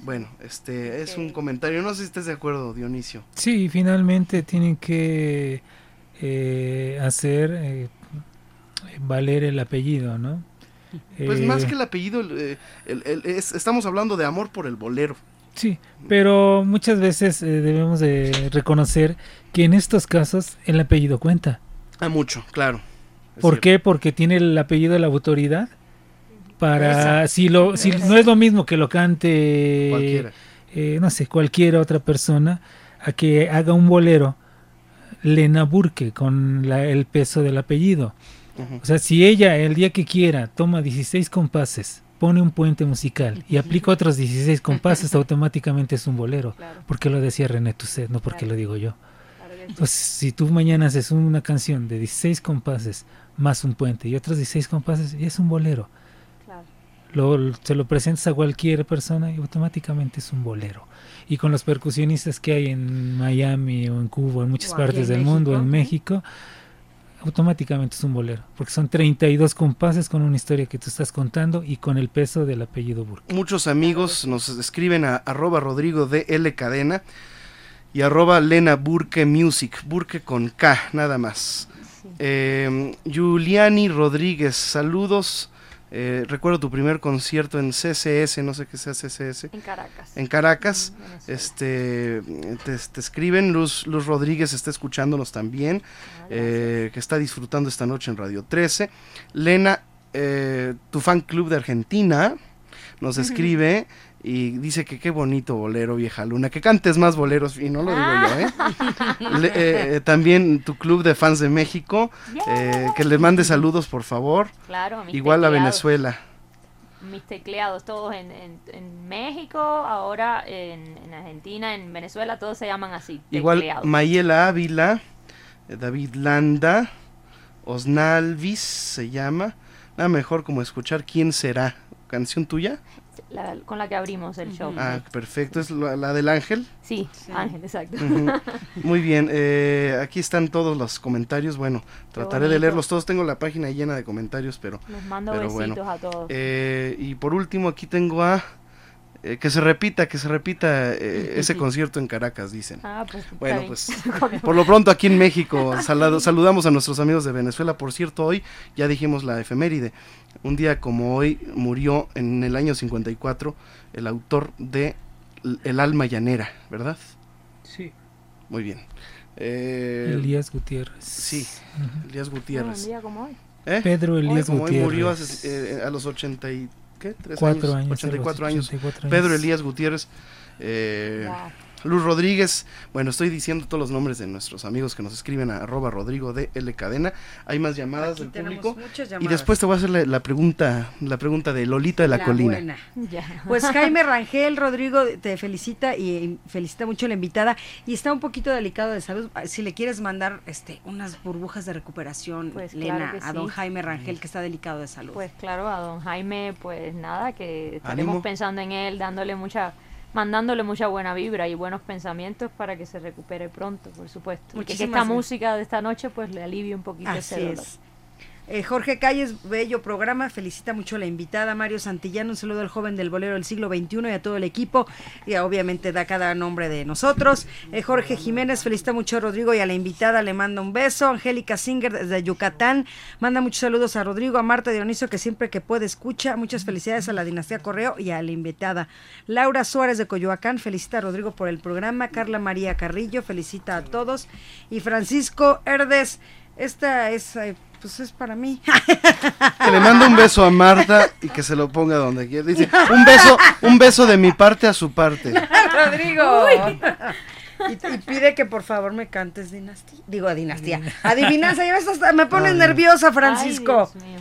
Bueno, este es un comentario, no sé si estés de acuerdo, Dionisio. Sí, finalmente tienen que eh, hacer eh, valer el apellido, ¿no? Pues Eh, más que el apellido, eh, el- el- es- estamos hablando de amor por el bolero. Sí, pero muchas veces eh, debemos de reconocer que en estos casos el apellido cuenta. A mucho, claro. ¿Por cierto. qué? Porque tiene el apellido de la autoridad. Para Esa. si lo si no es lo mismo que lo cante Cualquiera. eh, no sé, cualquier otra persona a que haga un bolero Lena Burke con la- el peso del apellido. O sea, si ella el día que quiera toma 16 compases, pone un puente musical y aplica otros 16 compases, automáticamente es un bolero. Claro. Porque lo decía René Tusset, no porque Claro. lo digo yo. Entonces, si tú mañana haces una canción de 16 compases más un puente y otros 16 compases, es un bolero. Claro. Lo, se lo presentas a cualquier persona y automáticamente es un bolero. Y con los percusionistas que hay en Miami o en Cuba, en muchas partes en del mundo, en México. Automáticamente es un bolero. Porque son 32 compases con una historia que tú estás contando y con el peso del apellido Burke. Muchos amigos nos escriben a arroba Rodrigo de L Cadena y arroba Lena Burke Music, Burke con K, nada más. Eh, Giuliani Rodríguez, saludos. Eh, recuerdo tu primer concierto en CCS, no sé qué sea CCS, En Caracas. en Caracas. Este, te, te escriben, Luz, Luz Rodríguez está escuchándonos también, eh, que está disfrutando esta noche en Radio 13. Lena, eh, tu fan club de Argentina, nos escribe y dice que qué bonito bolero, vieja luna, que cantes más boleros, y no lo digo yo, ¿eh? Le- eh, eh, también tu club de fans de México, eh, que le mande saludos, por favor. Claro, mis Igual a. Venezuela. Mis tecleados, todos en, en, en México, ahora en, en Argentina, en Venezuela, todos se llaman así. Igual. Mayela Ávila, David Landa, Osnalvis se llama. Nada mejor como escuchar quién será. ¿Canción tuya? La- con la que abrimos el show. Ah, perfecto. ¿Es la, la del ángel? Sí, Ángel, exacto. Muy bien. eh, aquí están todos los comentarios. Bueno, trataré de leerlos todos. Tengo la página llena de comentarios, pero... Les mando pero besitos bueno. a todos. Eh, y por último, aquí tengo a... eh, que se repita, que se repita eh, ese concierto en Caracas, dicen. Ah, pues, Bueno, pues por lo pronto aquí en México salado- saludamos a nuestros amigos de Venezuela. Por cierto, hoy ya dijimos la efeméride. Un día como hoy murió en el año 54 el autor de El alma llanera, ¿verdad? Sí. Muy bien. Eh, Elías Gutiérrez. Sí. Elías Ah, Gutiérrez. un día como hoy. ¿Eh? Pedro Elías Como hoy Gutiérrez. murió hace, eh, a los 80 y, ¿qué? ¿Tres Cuatro años, años, 84 algo años. así, 84 Pedro. Elías Gutiérrez. eh, Wow. Luz Rodríguez, bueno, estoy diciendo todos los nombres de nuestros amigos que nos escriben a arroba Rodrigo de L Cadena. Hay más llamadas Aquí del público. muchas Y después te voy a hacer la, la pregunta, la pregunta de Lolita de la, Colina. Ya. Pues Jaime Rangel, Rodrigo, te felicita y felicita mucho a la invitada y está un poquito delicado de salud. Si le quieres mandar este unas burbujas de recuperación, Pues Lena, claro a don sí. Jaime Rangel, que está delicado de salud. Pues claro, a don Jaime, pues nada, que estaremos Ánimo. pensando en él, dándole mucha, mandándole mucha buena vibra y buenos pensamientos para que se recupere pronto, por supuesto. Y que- Muchísimas esta gracias. música de esta noche pues le alivie un poquito Así ese dolor. es. Eh, Jorge Calles, bello programa, felicita mucho a la invitada, Mario Santillán, un saludo al joven del bolero del siglo XXI y a todo el equipo, y obviamente da cada nombre de nosotros. Eh, Jorge Jiménez, felicita mucho a Rodrigo y a la invitada, le manda un beso. Angélica Singer desde Yucatán, manda muchos saludos a Rodrigo, a Marta Dioniso, que siempre que puede escucha, muchas felicidades a la dinastía Correo y a la invitada. Laura Suárez de Coyoacán, felicita a Rodrigo por el programa. Carla María Carrillo, felicita a todos. Y Francisco Herdes, esta es... eh, pues es para mí. Que le mando un beso a Marta y que se lo ponga donde quiera. Dice, un beso, un beso de mi parte a su parte. Rodrigo. Y, y pide que por favor me cantes dinastía. Digo, dinastía. Adivinanza, ya ves, hasta me pones Ay. nerviosa, Ay, Francisco. Dios mío.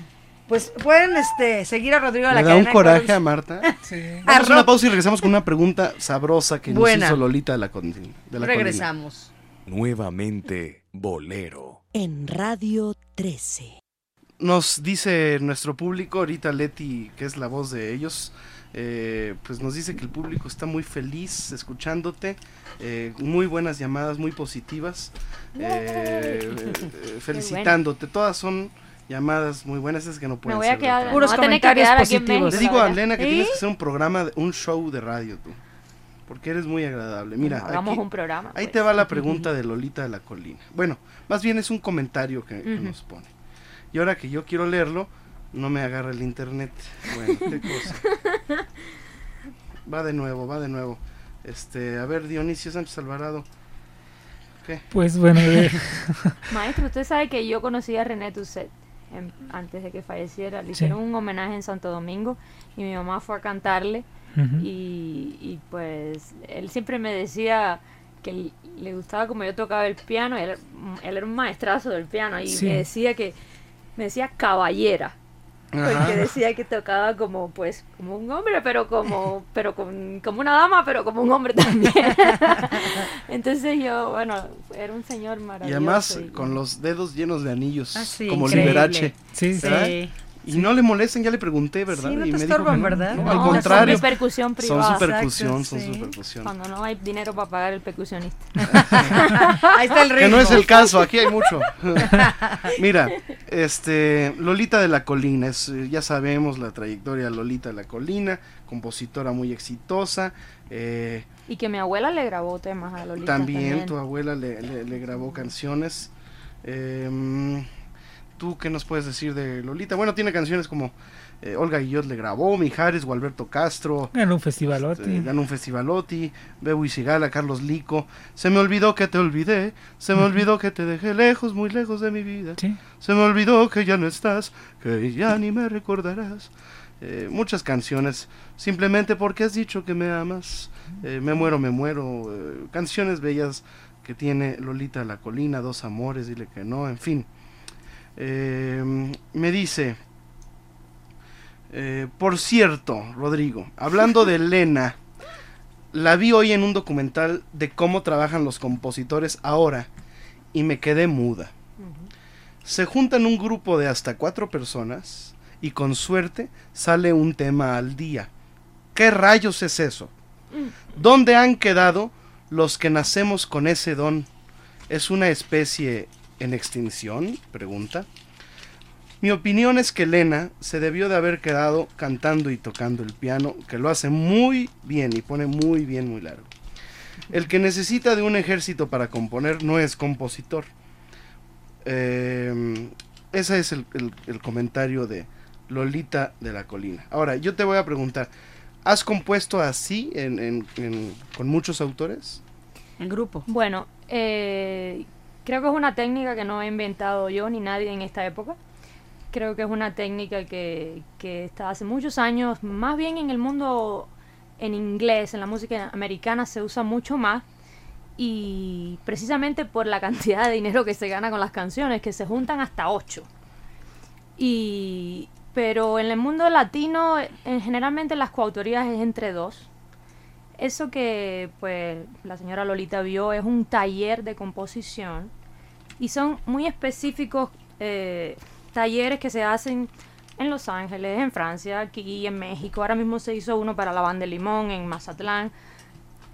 Pues pueden este seguir a Rodrigo a la Me da un coraje a Marta. Sí. Vamos a una pausa y regresamos con una pregunta sabrosa que Buena. nos hizo Lolita de la, Con- de la Colina. Regresamos. Nuevamente, Bolero. En Radio 13. Nos dice nuestro público, ahorita Leti, que es la voz de ellos, eh, pues nos dice que el público está muy feliz escuchándote, eh, muy buenas llamadas, muy positivas, eh, eh, felicitándote. Todas son llamadas muy buenas, es que no Me pueden voy a quedar. Puros me voy a tener que comentarios quedar en positivos. México, Le digo a. Elena que ¿Sí? tienes que hacer un programa, de, un show de radio tú, porque eres muy agradable. Mira, Hagamos aquí- un programa. Ahí pues. te va la pregunta de Lolita de la Colina. Bueno, más bien es un comentario que, nos pone. Y ahora que yo quiero leerlo, no me agarra el internet. Bueno, qué cosa. Va de nuevo, va de nuevo. Este, a ver, Dionisio Sánchez Alvarado. ¿Qué? Pues bueno, eh, Maestro, usted sabe que yo conocí a René Tusset en- antes de que falleciera. Le Sí. hicieron un homenaje en Santo Domingo y mi mamá fue a cantarle. Y, pues él siempre me decía que le gustaba como yo tocaba el piano. Él, él era un maestrazo del piano y Sí. me decía que me decía caballera. Ajá. Porque decía que tocaba como pues como un hombre, pero como pero con, como una dama, pero como un hombre también. Entonces yo, bueno, era un señor Y maravilloso. además y- con los dedos llenos de anillos, Ah, sí, como increíble. Liberace. Sí, sí. ¿verdad? Sí. Y no le molesten, ya le pregunté, ¿verdad? Sí, no y te me estorban, ¿verdad? no, No, al son contrario. de percusión Son privada. su percusión, Exacto, son su percusión. Cuando no hay dinero para pagar el percusionista. Ahí está el ritmo. Que no es el caso, aquí hay mucho. Mira, este Lolita de la Colina, es, eh, ya sabemos la trayectoria de Lolita de la Colina, compositora muy exitosa. eh, Y que mi abuela le grabó temas a Lolita. también, tu abuela le, le- le grabó canciones. Eh, ¿Tú qué nos puedes decir de Lolita? Bueno, tiene canciones como eh, Olga Guillot le grabó, Mijares, Gualberto Castro. Ganó un festivalote. Este, ganó un festivaloti, Bebo y Sigala, Carlos Lico. Se me olvidó que te olvidé, se me olvidó que te dejé lejos, muy lejos de mi vida. Sí. Se me olvidó que ya no estás, que ya ni me recordarás. Eh, muchas canciones, simplemente porque has dicho que me amas. Eh, me muero, me muero. eh, canciones bellas que tiene Lolita la Colina, Dos Amores, dile que no, en fin. Eh, me dice, eh, por cierto, Rodrigo, hablando de Elena, la vi hoy en un documental de cómo trabajan los compositores ahora y me quedé muda. Se juntan un grupo de hasta cuatro personas y con suerte sale un tema al día. ¿Qué rayos es eso? ¿Dónde han quedado los que nacemos con ese don? ¿Es una especie en extinción? Pregunta. Mi opinión es que Elena se debió de haber quedado cantando y tocando el piano, que lo hace muy bien y pone muy bien, muy largo. El que necesita de un ejército para componer no es compositor. Eh, ese es el, el- el comentario de Lolita de la Colina. Ahora, yo te voy a preguntar, ¿has compuesto así en- en- en- con muchos autores? En grupo. Bueno, eh, creo que es una técnica que no he inventado yo ni nadie en esta época. Creo que es una técnica que, que está hace muchos años, más bien en el mundo en inglés, en la música americana se usa mucho más y precisamente por la cantidad de dinero que se gana con las canciones, que se juntan hasta ocho. Y, pero en el mundo latino, en, generalmente las coautorías es entre dos. Eso que pues la señora Lolita vio es un taller de composición y son muy específicos eh, talleres que se hacen en Los Ángeles, en Francia, aquí en México. Ahora mismo se hizo uno para la banda de Limón en Mazatlán,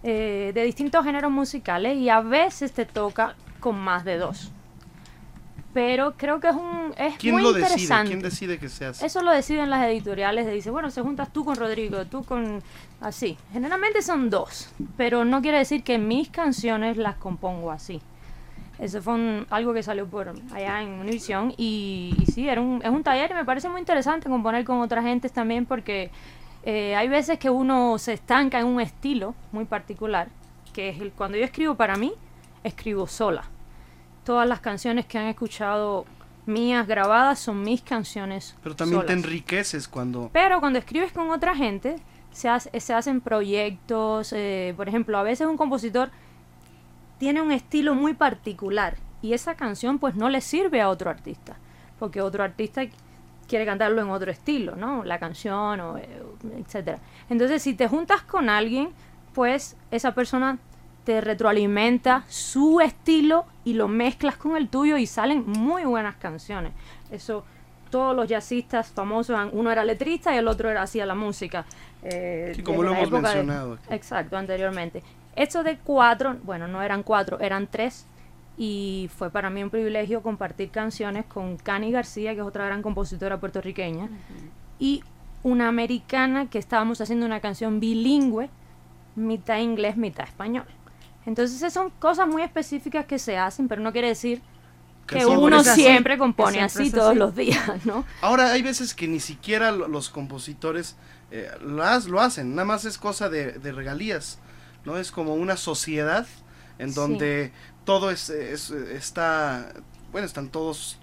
eh, de distintos géneros musicales y a veces te toca con más de dos. Pero creo que es un es ¿Quién muy lo decide? interesante. ¿Quién decide que se hace? Eso lo deciden las editoriales, de dice, bueno, se juntas tú con Rodrigo, tú con... Así. Generalmente son dos, pero no quiere decir que mis canciones las compongo así. Eso fue un- algo que salió por allá en Univision y, y sí, era un, es un taller y me parece muy interesante componer con otras gentes también porque eh, hay veces que uno se estanca en un estilo muy particular, que es el, cuando yo escribo para mí, escribo sola. Todas las canciones que han escuchado mías grabadas son mis canciones. Pero también te enriqueces cuando... Pero cuando escribes con otra gente, se, hace- se hacen proyectos. eh, por ejemplo, a veces un compositor tiene un estilo muy particular y esa canción pues no le sirve a otro artista, porque otro artista quiere cantarlo en otro estilo, ¿no? La canción, o, eh, etcétera. Entonces, si te juntas con alguien, pues esa persona te retroalimenta su estilo y lo mezclas con el tuyo y salen muy buenas canciones. Eso todos los jazzistas famosos, uno era letrista y el otro era hacía la música. eh, Sí, como lo hemos de- mencionado exacto, anteriormente. Estos de cuatro, bueno, no eran cuatro, eran tres. Y fue para mí un privilegio compartir canciones con Cani García, que es otra gran compositora puertorriqueña, y una americana que estábamos haciendo una canción bilingüe, mitad inglés, mitad español. Entonces esas son cosas muy específicas que se hacen, pero no quiere decir Que que, siempre uno así. siempre compone así todos así. los días, ¿no? Ahora hay veces que ni siquiera lo- los compositores eh, lo, has- lo hacen, nada más es cosa de, de regalías, ¿no? Es como una sociedad en Sí. donde todo es, es- está, bueno, están todos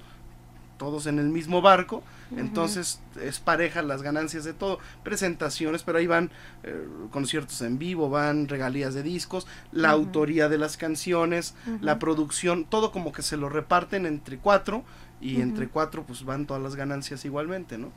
todos en el mismo barco, entonces es pareja las ganancias de todo, presentaciones, pero ahí van eh, conciertos en vivo, van regalías de discos, la autoría de las canciones, la producción, todo como que se lo reparten entre cuatro y entre cuatro pues van todas las ganancias igualmente, ¿no?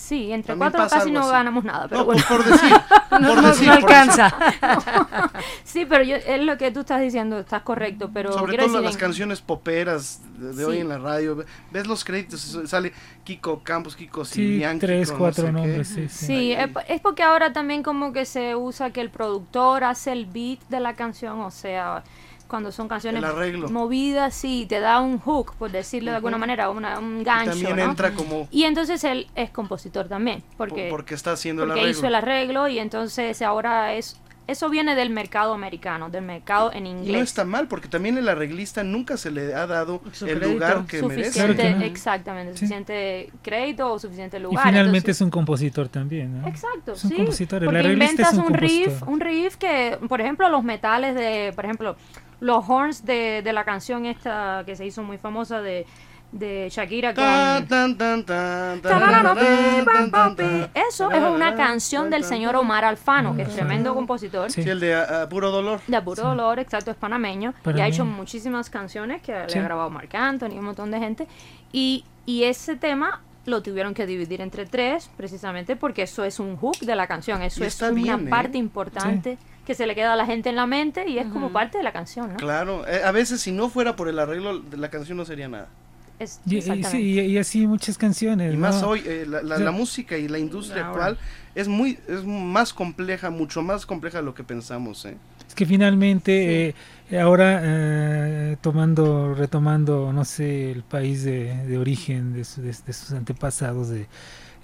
Sí, entre También cuatro casi no así. ganamos nada, pero No, bueno. por decir, No, por no, decir, no por decir. alcanza. sí, pero yo, es lo que tú estás diciendo, estás correcto, pero Sobre todo decir las en- canciones poperas de, de hoy Sí. en la radio, ve- ves los créditos, eso- sale Kiko Campos, Kiko Sí, Silian, tres, Kiko cuatro no sé qué. nombres, sí, sí. Sí, es porque ahora también como que se usa que el productor hace el beat de la canción, o sea, cuando son canciones El movidas, sí, te da un hook, por decirlo de alguna manera, una- un Y gancho, también ¿no? entra como Y entonces él es compositor también, porque, porque está haciendo el porque arreglo. hizo el arreglo y entonces ahora es... Eso viene del mercado americano, del mercado en Y inglés. no está mal, porque también el arreglista nunca se le ha dado Su el crédito. lugar que merece. suficiente, Claro que no. exactamente, suficiente crédito o suficiente Y lugar. finalmente entonces- es un compositor también, ¿no? Exacto, Es un sí. compositor, el porque arreglista es inventas un un, riff, un riff que, por ejemplo, los metales de, por ejemplo, los horns de, de la canción esta que se hizo muy famosa de, de Shakira con... Tan, tan, tan, tan, tan, Tararara, tan, pi, pam, pam, tan, pi. tan, Eso es una canción del señor. Omar Alfano, que es tremendo compositor. Sí, el de ah, Puro Dolor. De puro dolor, exacto, es panameño. Y ha hecho muchísimas canciones que Sí. le ha grabado Marc Anthony, un montón de gente. Y, y ese tema lo tuvieron que dividir entre tres, precisamente porque eso es un hook de la canción. Eso Y es una bien, ¿eh? parte importante que se le queda a la gente en la mente y es como parte de la canción, ¿no? Claro, eh, a veces si no fuera por el arreglo, de la canción no sería nada. Es, Y, y exactamente. sí, y- y así muchas canciones. Y más ¿no? hoy, eh, la, la- O sea, la música y la industria ahora. actual es muy es más compleja, mucho más compleja de lo que pensamos. ¿eh? Es que finalmente, eh, ahora eh, tomando, retomando, no sé, el país de, de origen de, su- de- de sus antepasados de,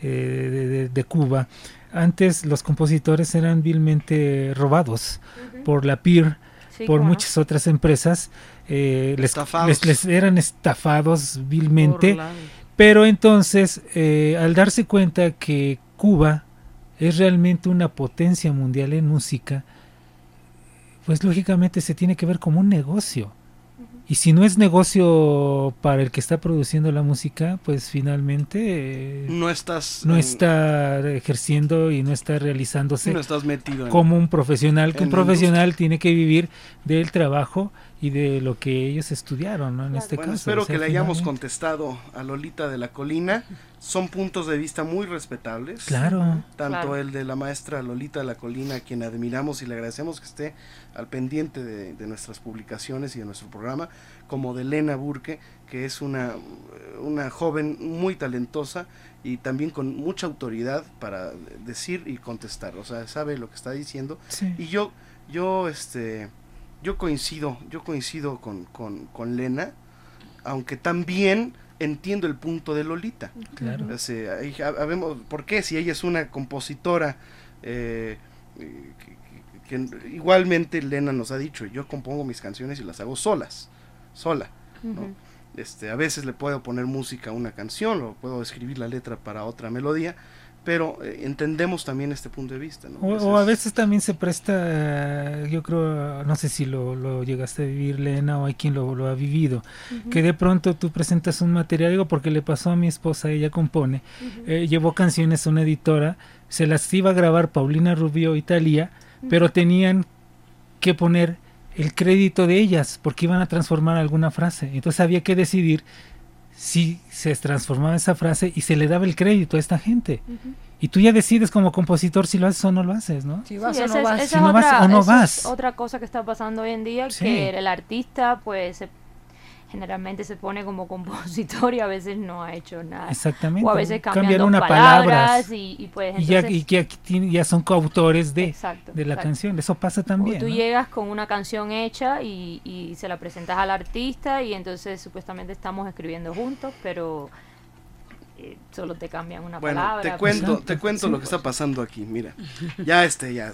eh, de, de- de Cuba, antes los compositores eran vilmente robados por la PIR, Sí, por muchas otras empresas, eh, les, Estafados. les- les eran estafados vilmente, pero entonces, eh, al darse cuenta que Cuba es realmente una potencia mundial en música, pues lógicamente se tiene que ver como un negocio. Y si no es negocio para el que está produciendo la música, pues finalmente eh, No estás no en- está ejerciendo y no está realizándose No estás metido en- como un profesional, que un profesional tiene que vivir del trabajo y de lo que ellos estudiaron, ¿no? En este Bueno, caso. espero o sea, que le hayamos contestado a Lolita de la Colina. Son puntos de vista muy respetables. Claro. Tanto Claro. el de la maestra Lolita de la Colina, a quien admiramos y le agradecemos que esté al pendiente de, de nuestras publicaciones y de nuestro programa, como de Elena Burke, que es una, una joven muy talentosa y también con mucha autoridad para decir y contestar. O sea, sabe lo que está diciendo. Sí. Y yo, yo, este, yo coincido, yo coincido con, con, con Lena, aunque también entiendo el punto de Lolita. Claro. O sea, ahí ha- habemos- ¿Por qué? Si ella es una compositora, eh, que, que- que igualmente Lena nos ha dicho, yo compongo mis canciones y las hago solas, sola. Este, a veces le puedo poner música a una canción o puedo escribir la letra para otra melodía, pero eh, entendemos también este punto de vista. ¿no? O, a es- veces también se presta, yo creo, no sé si lo, lo llegaste a vivir, Lena, o hay quien lo, lo ha vivido, que de pronto tú presentas un material, digo porque le pasó a mi esposa, ella compone, eh, llevó canciones a una editora, se las iba a grabar Paulina Rubio y Talía, pero tenían que poner el crédito de ellas, porque iban a transformar alguna frase, entonces había que decidir si se transformaba esa frase y se le daba el crédito a esta gente. Y tú ya decides como compositor si lo haces o no lo haces, ¿no? Si Sí, vas o esa no es- vas. Si no vas otra- o no vas. otra cosa que está pasando hoy en día, Sí. que el artista pues se- generalmente se pone como compositor y a veces no ha hecho nada. Exactamente. O a veces cambian, una palabras palabras. y, y pues y ya, entonces y que aquí tiene- ya son coautores de, Exacto, de la exacto. canción. Eso pasa o también. tú ¿no? llegas con una canción hecha y, y se la presentas al artista y entonces supuestamente estamos escribiendo juntos, pero eh, solo te cambian una Bueno, palabra. te cuento, te cuento lo que está pasando aquí, mira. Ya este, ya,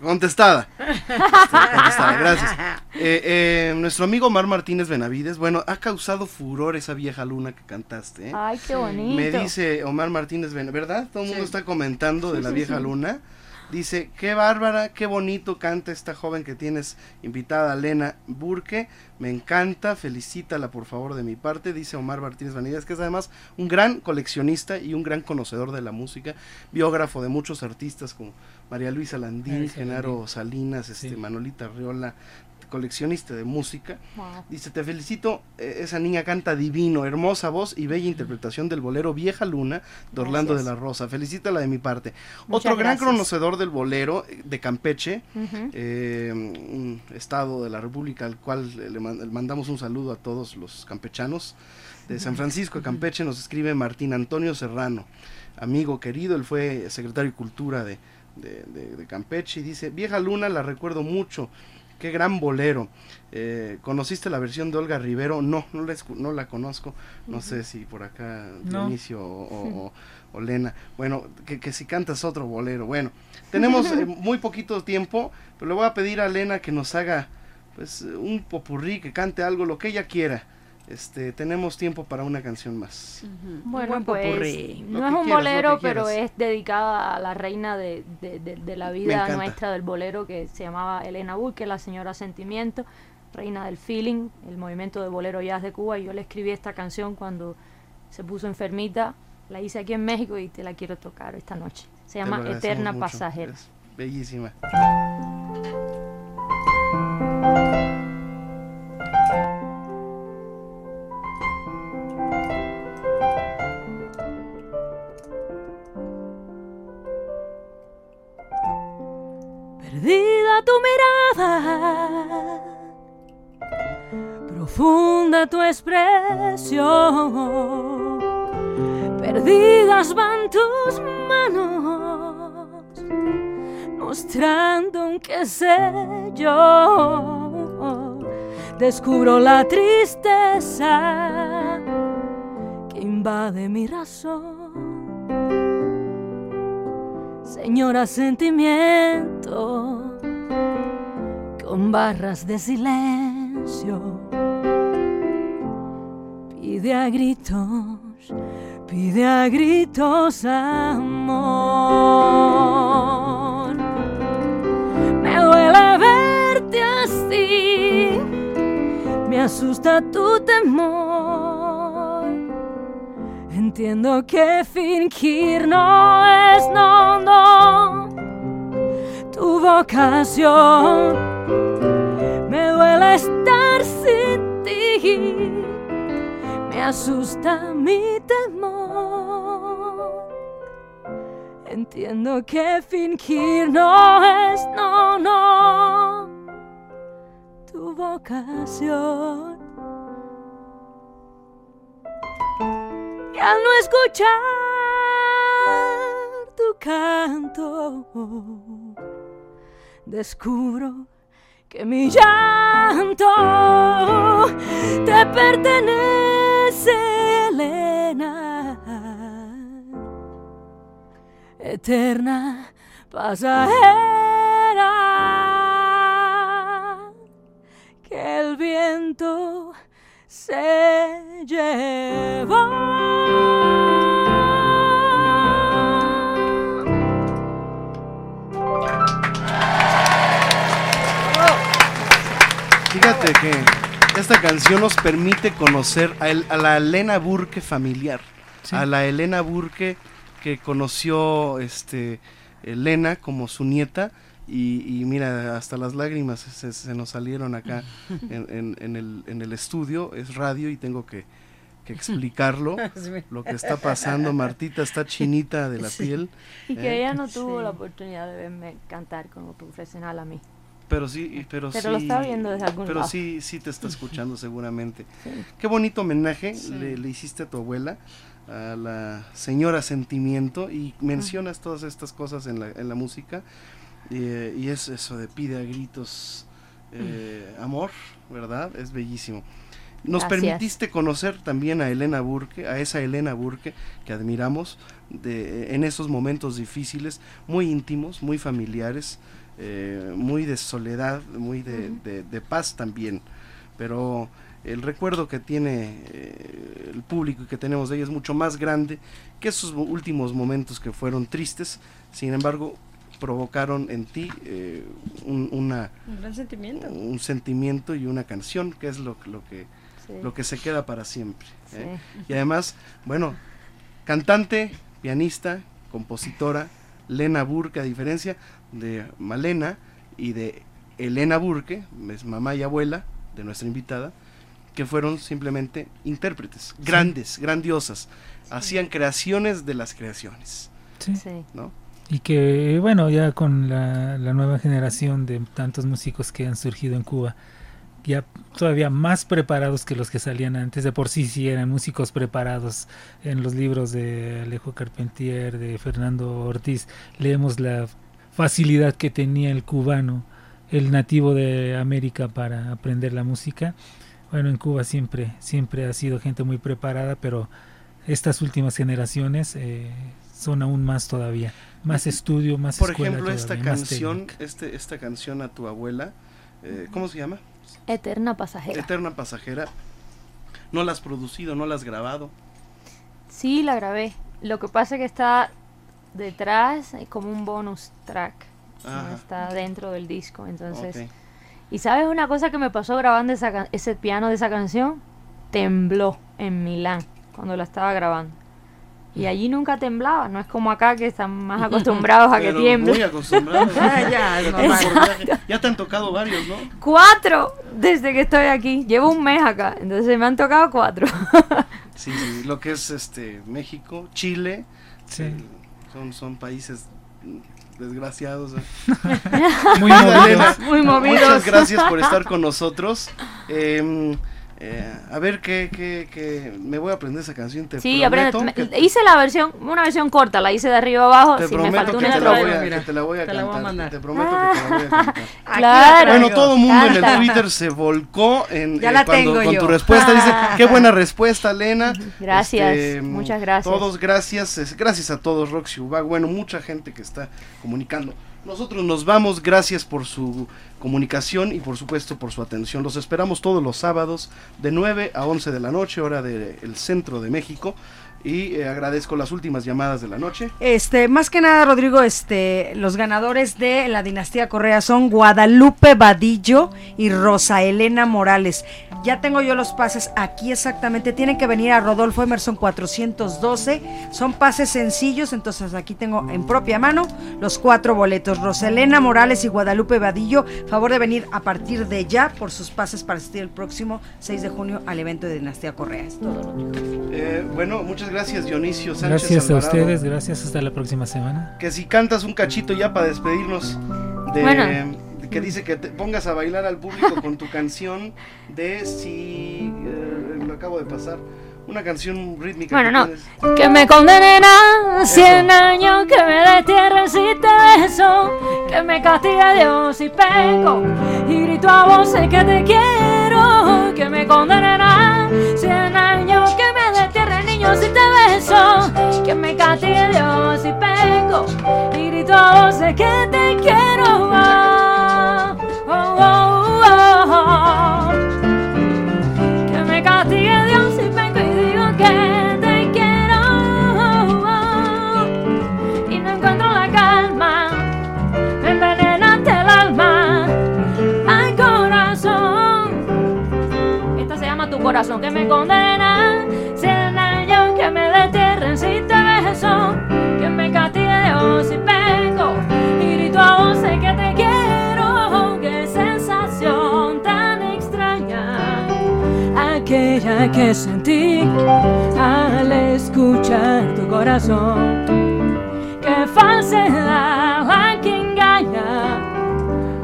contestada. Este, contestada, gracias. Eh, eh, nuestro amigo Omar Martínez Benavides, bueno, ha causado furor esa vieja luna que cantaste. ¿eh? Ay, qué bonito. Me dice Omar Martínez Benavides, ¿verdad? Todo el mundo está comentando de la sí, vieja sí. luna. Dice, qué bárbara, qué bonito canta esta joven que tienes invitada, Lena Burke. Me encanta, felicítala por favor de mi parte, dice Omar Martínez Vanillas, que es además un gran coleccionista y un gran conocedor de la música, biógrafo de muchos artistas como María Luisa Landín, María Genaro Landín. Salinas, este, Sí. Manolita Riola, coleccionista de música. Wow. Dice, te felicito, eh, esa niña canta divino, hermosa voz y bella interpretación del bolero Vieja Luna de Orlando Gracias. de la Rosa. Felicítala de mi parte. Muchas Otro gran conocedor del bolero eh, de Campeche, Ujú. eh, un estado de la República al cual le mandamos un saludo a todos los campechanos. De San Francisco de Campeche nos escribe Martín Antonio Serrano, amigo querido, él fue secretario de Cultura de, de- de- de Campeche y dice, Vieja Luna la recuerdo mucho, qué gran bolero. Eh, ¿Conociste la versión de Olga Rivero? No, no la, no la conozco, no sé si por acá. Dionisio o, o- o- o Lena. Bueno, que, que si cantas otro bolero. Bueno, tenemos eh, muy poquito tiempo, pero le voy a pedir a Lena que nos haga pues un popurrí, que cante algo, lo que ella quiera. Este, tenemos tiempo para una canción más. Bueno, buen pues popurrí. No es un quieras, bolero, pero es dedicada a la reina de, de- de- de la vida nuestra del bolero que se llamaba Elena Burke, la señora Sentimiento, reina del feeling, el movimiento de bolero jazz de Cuba. Y yo le escribí esta canción cuando se puso enfermita, la hice aquí en México y te la quiero tocar esta noche. Se llama Eterna mucho. Pasajera. Es bellísima. Perdida tu mirada, profunda tu expresión, perdidas van tus manos, mostrando un qué sé yo. Descubro la tristeza que invade mi razón. Señora sentimiento, con barras de silencio, pide a gritos, pide a gritos amor. Duele verte así, me asusta tu temor. Entiendo que fingir no es, no, no, tu vocación. Me duele estar sin ti, me asusta mi temor. Entiendo que fingir no es, no, no, tu vocación. Y al no escuchar tu canto, descubro que mi llanto te pertenece, Elena, eterna pasajera, que el viento se llevó. Fíjate que esta canción nos permite conocer a, el- a la Elena Burke familiar, Sí. a la Elena Burke que conoció este Elena como su nieta y, y mira, hasta las lágrimas se, se nos salieron acá en, en- en el, en el estudio, es radio y tengo que, que explicarlo, lo que está pasando, Martita está chinita de la Sí. piel, Y que ¿eh? ella no tuvo Sí. la oportunidad de verme cantar como profesional a mí. pero sí, pero, Pero lo sí, está viendo desde algún pero lado. sí, sí te está escuchando seguramente. Sí. Qué bonito homenaje Sí. le, le hiciste a tu abuela, a la señora Sentimiento, y mencionas todas estas cosas en la, en la música, y, eh, y es eso de pide a gritos eh, amor, ¿verdad? Es bellísimo. Nos Gracias. permitiste conocer también a Elena Burke, a esa Elena Burke que admiramos de, en esos momentos difíciles, muy íntimos, muy familiares, eh, muy de soledad, muy de, de- de paz también. Pero el recuerdo que tiene eh, el público y que tenemos de ella es mucho más grande que esos mo- últimos momentos que fueron tristes. Sin embargo, provocaron en ti eh, un, una, Un gran sentimiento. un sentimiento y una canción, que es lo, lo que Sí. lo que se queda para siempre. ¿eh? Y además, bueno, cantante, pianista, compositora, Lena Burke, a diferencia de Malena y de Elena Burke, es mamá y abuela de nuestra invitada, que fueron simplemente intérpretes, grandes, grandiosas, hacían creaciones de las creaciones. Sí. Sí. ¿no? Y que, bueno, ya con la, la nueva generación de tantos músicos que han surgido en Cuba, ya todavía más preparados que los que salían antes, de por sí sí eran músicos preparados en los libros de Alejo Carpentier, de Fernando Ortiz, leemos la facilidad que tenía el cubano, el nativo de América para aprender la música. Bueno, en Cuba siempre, siempre ha sido gente muy preparada, pero estas últimas generaciones eh, son aún más todavía, más estudio, más Por escuela ejemplo, esta todavía, canción, este, esta canción a tu abuela, eh, ¿cómo se llama? Eterna pasajera. Eterna Pasajera. No la has producido, no la has grabado. Sí, la grabé. Lo que pasa es que está detrás eh, como un bonus track. No está dentro del disco. Entonces. Ok. ¿Y sabes una cosa que me pasó grabando esa ese piano de esa canción? Tembló en Milán cuando la estaba grabando. Y allí nunca temblaba, no es como acá que están más acostumbrados a que tiemble. Muy acostumbrados. Ya, ya, te han tocado varios, ¿no? Cuatro desde que estoy aquí. Llevo un mes acá, entonces me han tocado cuatro. Sí, sí, lo que es este México, Chile, Sí. eh, son, son países desgraciados. ¿eh? Muy movidos. Muy movidos. Muchas gracias por estar con nosotros. Eh, eh, a ver qué, qué, qué- me voy a aprender esa canción. Te sí, prometo aprende. me- que- hice la versión, una versión corta, la hice de arriba abajo. te si me prometo faltó que una te, la voy a, Mira, que te la voy a te la voy a cantar. mandar. Te prometo que te la voy a cantar. Claro. la Bueno, todo el mundo en el Canta. Twitter se volcó en, Ya la cuando- tengo con yo. tu respuesta. Dice, qué buena respuesta, Elena. Gracias, Este, muchas gracias. Todos, gracias. Gracias a todos, Roxy Ubag. Bueno, mucha gente que está comunicando. Nosotros nos vamos, gracias por su comunicación y por supuesto por su atención. Los esperamos todos los sábados de 9 a 11 de la noche, hora del centro de México. Y eh, agradezco las últimas llamadas de la noche. Este, más que nada, Rodrigo, este, los ganadores de la dinastía Correa son Guadalupe Vadillo y Rosa Elena Morales. Ya tengo yo los pases aquí exactamente. Tienen que venir a Rodolfo Emerson 412. Son pases sencillos, entonces aquí tengo en propia mano los cuatro boletos. Rosa Elena Morales y Guadalupe Vadillo, favor de venir a partir de ya por sus pases para asistir el próximo 6 de junio al evento de Dinastía Correa. Es todo, Rodrigo. Eh, bueno, muchas gracias Dionisio Sánchez. Gracias a Alvarado. ustedes, gracias, hasta la próxima semana. Que si cantas un cachito ya para despedirnos de, Bueno. que dice que te pongas a bailar al público con tu canción de si eh, lo acabo de pasar. Una canción rítmica. Bueno, que no. tienes. Que me condenen a 100 años, que me destierren si te beso, que me castigue Dios si peco, y grito a voces que te quiero, que me condenen a 100 años, que me destierren niños si te que me castigue Dios si peco, y grito a voces que te quiero. Ah, oh, oh, oh, oh. Que me castigue Dios si peco y digo que te quiero Y no encuentro la calma Me envenenaste el alma Ay corazón Esta se llama Tu corazón que me condena aquella que sentí al escuchar tu corazón. Qué falsedad la que engaña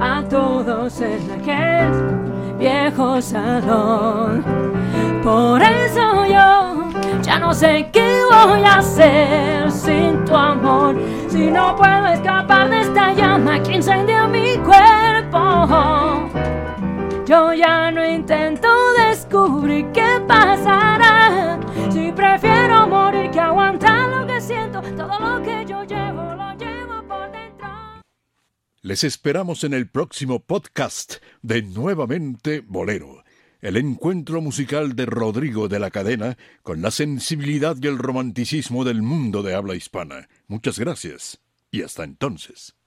a todos en aquel viejo salón. Por eso yo ya no sé qué voy a hacer sin tu amor. Si no puedo escapar de esta llama que incendia mi cuerpo. Yo ya no intento descubrir qué pasará. Si prefiero morir que aguantar lo que siento, todo lo que yo llevo, lo llevo por dentro. Les esperamos en el próximo podcast de Nuevamente Bolero, el encuentro musical de Rodrigo de la Cadena con la sensibilidad y el romanticismo del mundo de habla hispana. Muchas gracias y hasta entonces.